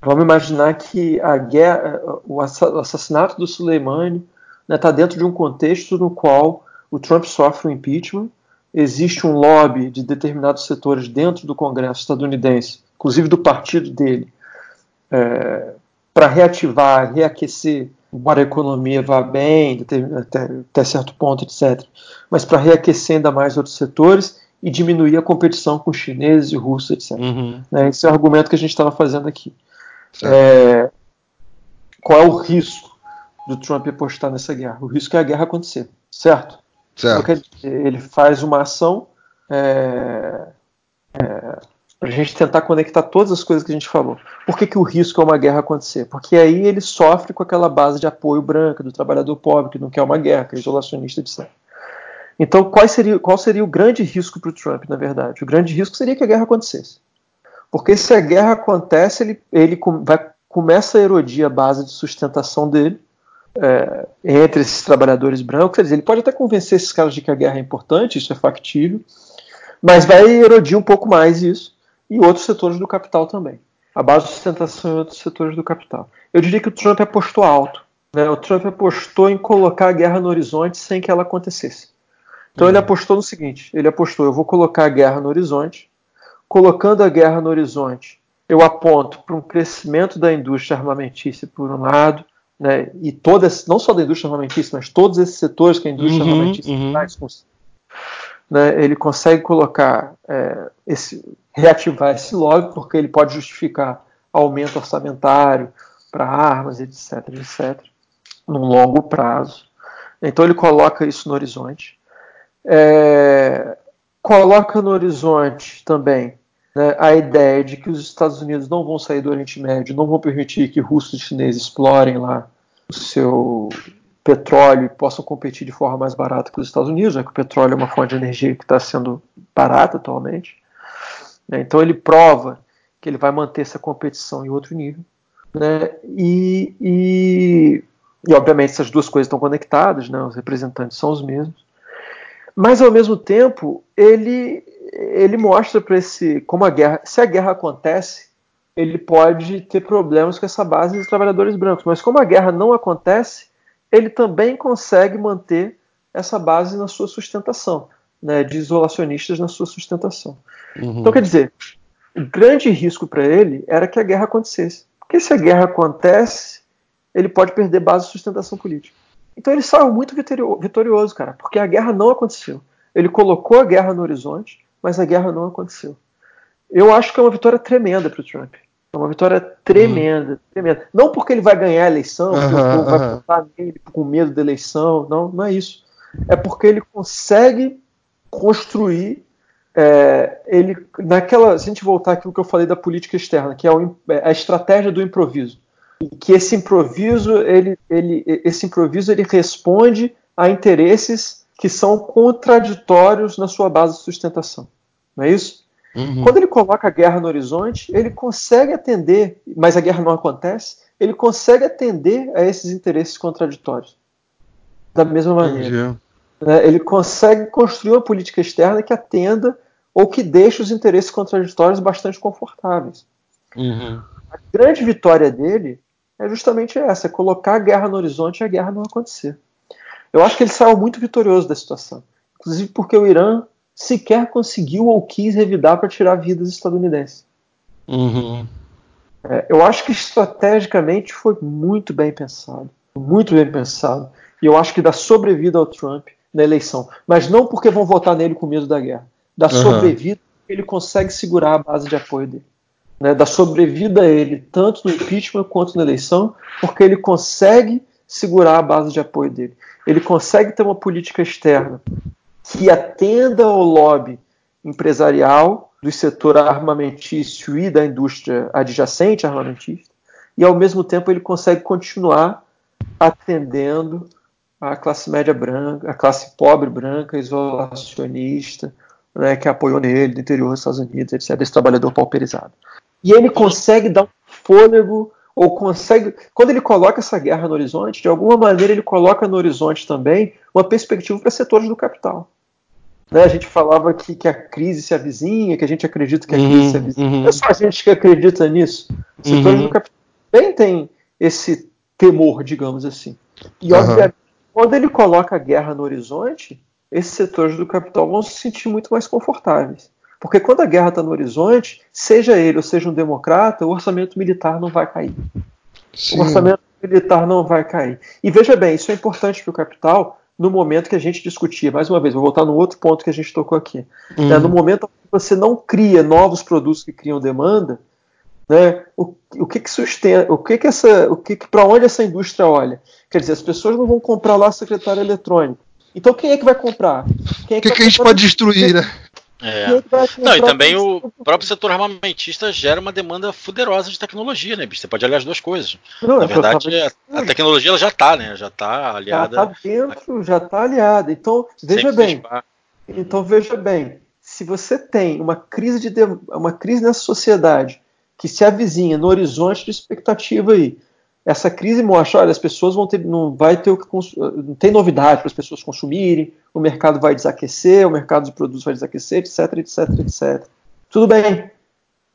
vamos imaginar que a guerra, o assassinato do Soleimani está né, dentro de um contexto no qual o Trump sofre um impeachment, existe um lobby de determinados setores dentro do Congresso estadunidense, inclusive do partido dele, é, para reativar, reaquecer embora a economia vá bem, até, até certo ponto, etc. Mas para reaquecer ainda mais outros setores e diminuir a competição com chineses e russos, etc. Uhum. Né, esse é o argumento que a gente estava fazendo aqui. É, qual é o risco do Trump apostar nessa guerra? O risco é a guerra acontecer, certo? certo. Então, ele faz uma ação é, é, para a gente tentar conectar todas as coisas que a gente falou. Por que, que o risco é uma guerra acontecer? Porque aí ele sofre com aquela base de apoio branca do trabalhador pobre, que não quer uma guerra, que é isolacionista, etc. Então, qual seria, qual seria o grande risco para o Trump, na verdade? O grande risco seria que a guerra acontecesse. Porque se a guerra acontece, ele, ele vai, começa a erodir a base de sustentação dele é, entre esses trabalhadores brancos. Quer dizer, ele pode até convencer esses caras de que a guerra é importante, isso é factível, mas vai erodir um pouco mais isso e outros setores do capital também. A base de sustentação em outros setores do capital. Eu diria que o Trump apostou alto. Né? O Trump apostou em colocar a guerra no horizonte sem que ela acontecesse. Então uhum. ele apostou no seguinte: ele apostou, eu vou colocar a guerra no horizonte. Colocando a guerra no horizonte, eu aponto para um crescimento da indústria armamentícia por um lado, né, e todas, não só da indústria armamentícia, mas todos esses setores que a indústria uhum, armamentícia uhum. traz né, ele consegue colocar é, esse, reativar esse lobby, porque ele pode justificar aumento orçamentário para armas, etc, etc, num longo prazo. Então ele coloca isso no horizonte. É, coloca no horizonte também né, a ideia de que os Estados Unidos não vão sair do Oriente Médio, não vão permitir que russos e chineses explorem lá o seu petróleo e possam competir de forma mais barata que os Estados Unidos, já que o petróleo é uma fonte de energia que está sendo barata atualmente. Né? Então ele prova que ele vai manter essa competição em outro nível. Né? E, e, e, obviamente essas duas coisas estão conectadas, né? os representantes são os mesmos. Mas ao mesmo tempo ele ele mostra para esse como a guerra, se a guerra acontece, ele pode ter problemas com essa base de trabalhadores brancos. Mas como a guerra não acontece, ele também consegue manter essa base na sua sustentação, né, de isolacionistas na sua sustentação. Uhum. Então, quer dizer, o grande risco para ele era que a guerra acontecesse. Porque se a guerra acontece, ele pode perder base de sustentação política. Então ele saiu muito vitorioso, cara, porque a guerra não aconteceu. Ele colocou a guerra no horizonte, mas a guerra não aconteceu. Eu acho que é uma vitória tremenda para o Trump. É uma vitória tremenda, uhum. tremenda. Não porque ele vai ganhar a eleição, uhum, porque o povo vai votar nele com medo da eleição, não, não é isso. É porque ele consegue construir é, ele naquela. Se a gente voltar àquilo que eu falei da política externa, que é, o, é a estratégia do improviso, que esse improviso ele, ele, esse improviso ele responde a interesses que são contraditórios na sua base de sustentação, não é isso? Uhum. Quando ele coloca a guerra no horizonte, ele consegue atender, mas a guerra não acontece, ele consegue atender a esses interesses contraditórios. Da mesma maneira. Né? Ele consegue construir uma política externa que atenda ou que deixe os interesses contraditórios bastante confortáveis. Uhum. A grande vitória dele é justamente essa: é colocar a guerra no horizonte e a guerra não acontecer. Eu acho que ele saiu muito vitorioso da situação, inclusive porque o Irã sequer conseguiu ou quis revidar para tirar vidas estadunidenses. Uhum. É, eu acho que estrategicamente foi muito bem pensado, muito bem pensado. E eu acho que dá sobrevida ao Trump na eleição, mas não porque vão votar nele com medo da guerra, dá uhum. sobrevida porque ele consegue segurar a base de apoio dele. Né, da sobrevida a ele, tanto no impeachment quanto na eleição, porque ele consegue segurar a base de apoio dele. Ele consegue ter uma política externa que atenda ao lobby empresarial do setor armamentício e da indústria adjacente armamentista, e ao mesmo tempo ele consegue continuar atendendo a classe média branca, a classe pobre branca, isolacionista, né, que apoiou nele do interior dos Estados Unidos, etc., esse trabalhador pauperizado. E ele consegue dar um fôlego, ou consegue. Quando ele coloca essa guerra no horizonte, de alguma maneira ele coloca no horizonte também uma perspectiva para setores do capital. Né, a gente falava que, que, a crise se avizinha, que a gente acredita que a crise uhum, se avizinha. Uhum. Não é só a gente que acredita nisso. Os setores uhum. do capital também tem esse temor, digamos assim. E, obviamente, quando ele coloca a guerra no horizonte, esses setores do capital vão se sentir muito mais confortáveis. Porque quando a guerra está no horizonte, seja ele ou seja um democrata, o orçamento militar não vai cair. Sim. O orçamento militar não vai cair. E veja bem, isso é importante para o capital, no momento que a gente discutia, mais uma vez, vou voltar no outro ponto que a gente tocou aqui. Uhum. Né, no momento que você não cria novos produtos que criam demanda, né, o, o que que sustenta, o que que essa, o que, que para onde essa indústria olha? Quer dizer, as pessoas não vão comprar lá a secretária eletrônica. Então quem é que vai comprar? Quem é que, que, que a gente pode destruir, né? É. é não, e também o próprio setor armamentista gera uma demanda fuderosa de tecnologia, né, bicho? Você pode aliar as duas coisas. Não, Na verdade, a, a, tecnologia ela já está, né? Já está aliada. Já está dentro, já está aliada. Então, veja bem. Então, veja bem. Se você tem uma crise, de, uma crise nessa sociedade que se avizinha no horizonte de expectativa aí, essa crise mostra, olha, as pessoas vão ter, não vai ter o que não tem novidade para as pessoas consumirem, o mercado vai desaquecer, o mercado de produtos vai desaquecer, etc, etc, etc. Tudo bem,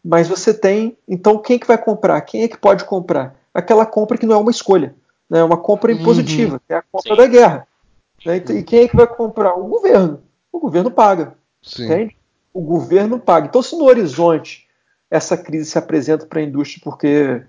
mas você tem, então quem que vai comprar? Quem é que pode comprar? Aquela compra que não é uma escolha, né? é uma compra impositiva, uhum. que é a compra Sim. da guerra. Né? E quem é que vai comprar? O governo. O governo paga. Sim. Entende? O governo paga. Então, se no horizonte essa crise se apresenta para a indústria porque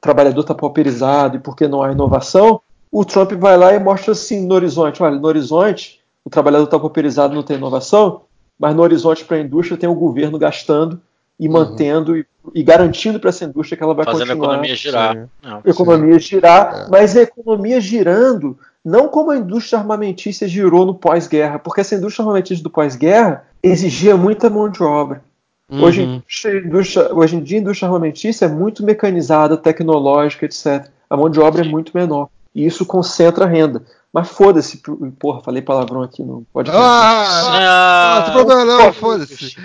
trabalhador está pauperizado e porque não há inovação, o Trump vai lá e mostra assim no horizonte: olha, no horizonte o trabalhador está pauperizado, não tem inovação, mas no horizonte para a indústria tem o governo gastando e uhum. mantendo e, e, garantindo para essa indústria que ela vai Fazendo continuar. a economia girar. Não, economia sim. girar, é. mas a economia girando não como a indústria armamentista girou no pós-guerra, porque essa indústria armamentista do pós-guerra exigia muita mão de obra. Uhum. Hoje, indústria, hoje em dia, a indústria armamentista é muito mecanizada, tecnológica, etc. A mão de obra é muito menor. E isso concentra a renda. Mas foda-se, porra, falei palavrão aqui, não pode. Ah, não tem problema não, foda-se.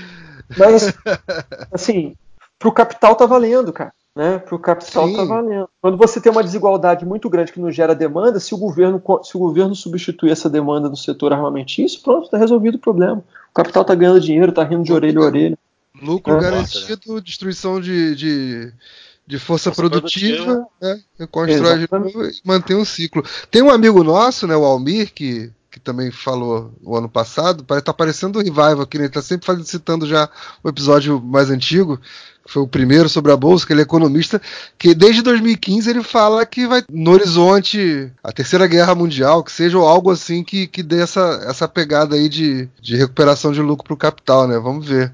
Mas, assim, pro capital tá valendo, cara. Né? Pro capital Sim. tá valendo. Quando você tem uma desigualdade muito grande que não gera demanda, se o governo, se o governo substituir essa demanda no setor armamentício, pronto, tá resolvido o problema. O capital tá ganhando dinheiro, tá rindo de orelha a orelha. Lucro garantido, né? destruição de, de, de força, força, produtiva, produtiva. Né? constrói de novo e mantém um ciclo. Tem um amigo nosso, né, o Almir, que, que também falou o ano passado, parece tá parecendo o Revival aqui, né? Ele tá sempre citando já o episódio mais antigo, que foi o primeiro sobre a Bolsa, que ele é economista, que desde 2015 ele fala que vai no horizonte a terceira guerra mundial, que seja algo assim que, que dê essa, essa pegada aí de, de recuperação de lucro para o capital, né? Vamos ver.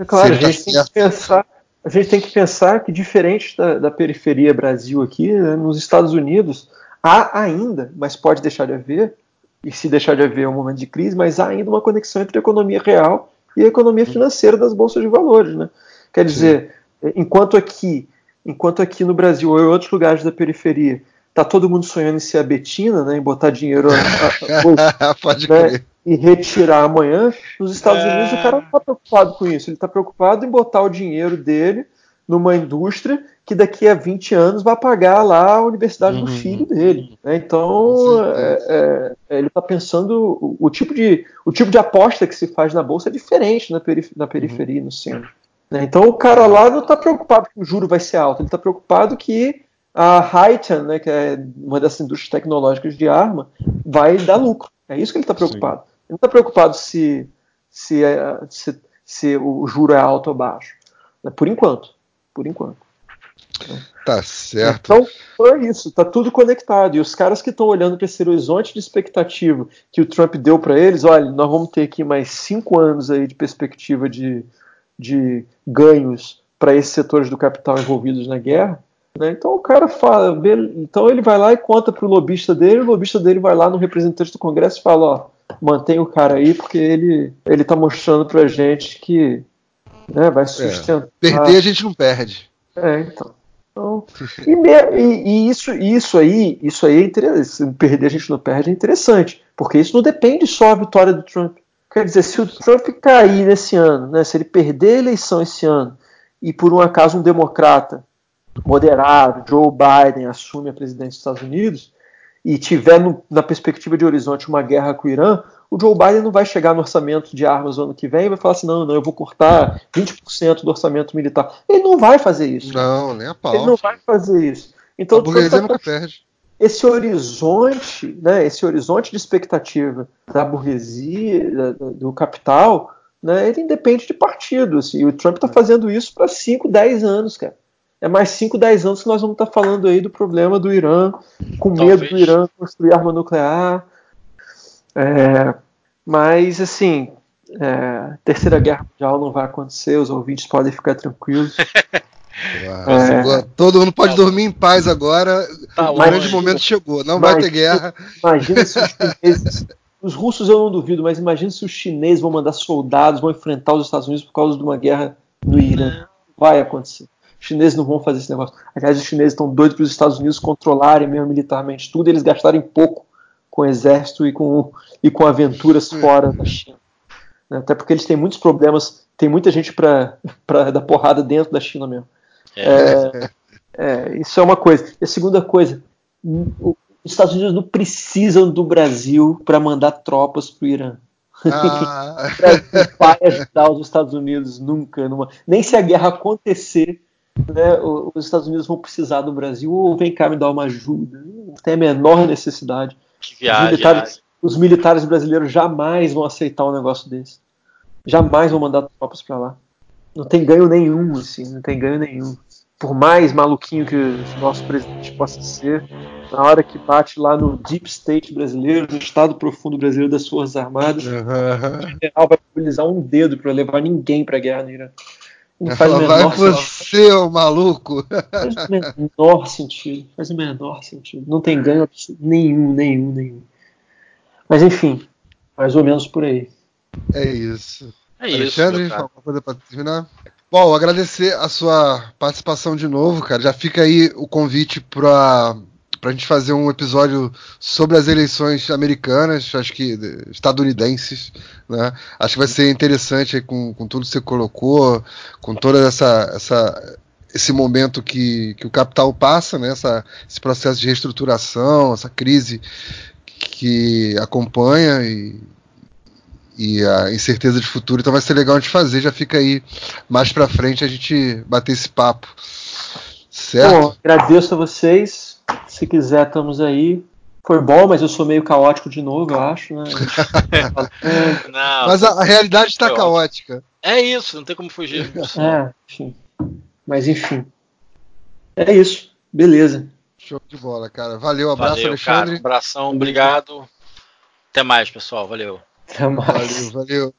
É claro, a gente, tem que pensar, a gente tem que pensar que, diferente da, da periferia Brasil aqui, né, nos Estados Unidos, há ainda, mas pode deixar de haver, e se deixar de haver é um momento de crise, mas há ainda uma conexão entre a economia real e a economia financeira das bolsas de valores. Né? Quer dizer, Sim. enquanto aqui, enquanto aqui no Brasil ou em outros lugares da periferia, tá todo mundo sonhando em ser a Betina, né, em botar dinheiro a, a, a, Pode né, crer e retirar amanhã, nos Estados é... Unidos o cara não está preocupado com isso. Ele está preocupado em botar o dinheiro dele numa indústria que daqui a 20 anos vai pagar lá a universidade uhum. do filho dele. Né? Então é, é, ele está pensando o, o, tipo de, o tipo de aposta que se faz na bolsa é diferente na, perif na periferia, uhum. no centro. Né? Então o cara lá não está preocupado que o juro vai ser alto, ele está preocupado que a Highton, né, que é uma dessas indústrias tecnológicas de arma, vai dar lucro. É isso que ele está preocupado. Sim. Ele não está preocupado se, se, é, se, se, o juro é alto ou baixo. Né? Por enquanto. Por enquanto. Tá certo. Então, foi isso, tá tudo conectado. E os caras que estão olhando para esse horizonte de expectativa que o Trump deu para eles, olha, nós vamos ter aqui mais cinco anos aí de perspectiva de, de ganhos para esses setores do capital envolvidos na guerra. Né? Então o cara fala, então ele vai lá e conta para o lobista dele, o lobista dele vai lá no representante do Congresso e fala, ó, mantém o cara aí porque ele ele está mostrando para gente que né, vai é, sustentar. É, perder a gente não perde. É, então. então e, e, e, isso, isso aí, isso aí é interessante. Se perder a gente não perde é interessante, porque isso não depende só da vitória do Trump. Quer dizer, se o Trump cair nesse ano, né, se ele perder a eleição esse ano e por um acaso um democrata moderado, Joe Biden, assume a presidência dos Estados Unidos e tiver no, na perspectiva de horizonte uma guerra com o Irã, o Joe Biden não vai chegar no orçamento de armas no ano que vem e vai falar assim: não, não, eu vou cortar 20% do orçamento militar. Ele não vai fazer isso. Não, nem a pau. Ele não vai fazer isso. Então, a burguesia tá nunca perde. Esse horizonte, né, esse horizonte de expectativa da burguesia, do capital, né, ele independe de partidos. Assim, e o Trump está fazendo isso para 5, 10 anos, cara é mais 5, 10 anos que nós vamos estar tá falando aí do problema do Irã, com Talvez. medo do Irã construir arma nuclear. É, mas, assim, é, Terceira Guerra Mundial não vai acontecer, os ouvintes podem ficar tranquilos. É, todo mundo pode dormir em paz agora. Tá o grande momento chegou, não imagina, vai ter guerra. Imagina se os chineses. Os russos eu não duvido, mas imagina se os chineses vão mandar soldados, vão enfrentar os Estados Unidos por causa de uma guerra no Irã. Vai acontecer. Os chineses não vão fazer esse negócio. Aliás, os chineses estão doidos para os Estados Unidos controlarem mesmo militarmente tudo, eles gastarem pouco com o exército e com, e com aventuras fora da China. Né? Até porque eles têm muitos problemas, tem muita gente para dar porrada dentro da China mesmo. É. É, é, isso é uma coisa. E a segunda coisa, os Estados Unidos não precisam do Brasil para mandar tropas para o Irã. Ah. o Brasil vai ajudar os Estados Unidos nunca, numa... nem se a guerra acontecer, né, os Estados Unidos vão precisar do Brasil, ou vem cá me dar uma ajuda. Não tem a menor necessidade. Que viagem, os, militares, os militares brasileiros jamais vão aceitar um negócio desse. Jamais vão mandar tropas para lá. Não tem ganho nenhum, assim, não tem ganho nenhum. Por mais maluquinho que o nosso presidente possa ser, na hora que bate lá no deep state brasileiro, no estado profundo brasileiro das Forças Armadas, uhum. o general vai mobilizar um dedo para levar ninguém para a guerra no Irã. Não faz Ela vai você, ô maluco! Faz o menor sentido. Faz o menor sentido. Não tem ganho nenhum, nenhum, nenhum. Mas enfim, mais ou menos por aí. É isso. É Alexandre, isso, alguma coisa para terminar? Bom, agradecer a sua participação de novo, cara. Já fica aí o convite para para a gente fazer um episódio sobre as eleições americanas, acho que estadunidenses, né? Acho que vai ser interessante com, com tudo que você colocou, com toda essa, essa esse momento que, que o capital passa, né? Essa, esse processo de reestruturação, essa crise que acompanha e, e a incerteza de futuro. Então vai ser legal a gente fazer. Já fica aí mais para frente a gente bater esse papo. Certo? Bom, agradeço a vocês. Se quiser, estamos aí. Foi bom, mas eu sou meio caótico de novo, eu acho, né? não, mas a, a realidade está caótica. É isso, não tem como fugir disso. É, enfim. Mas enfim. É isso. Beleza. Show de bola, cara. Valeu, abraço, valeu, Alexandre. Cara, abração, obrigado. Até mais, pessoal. Valeu. Até mais. Valeu, valeu.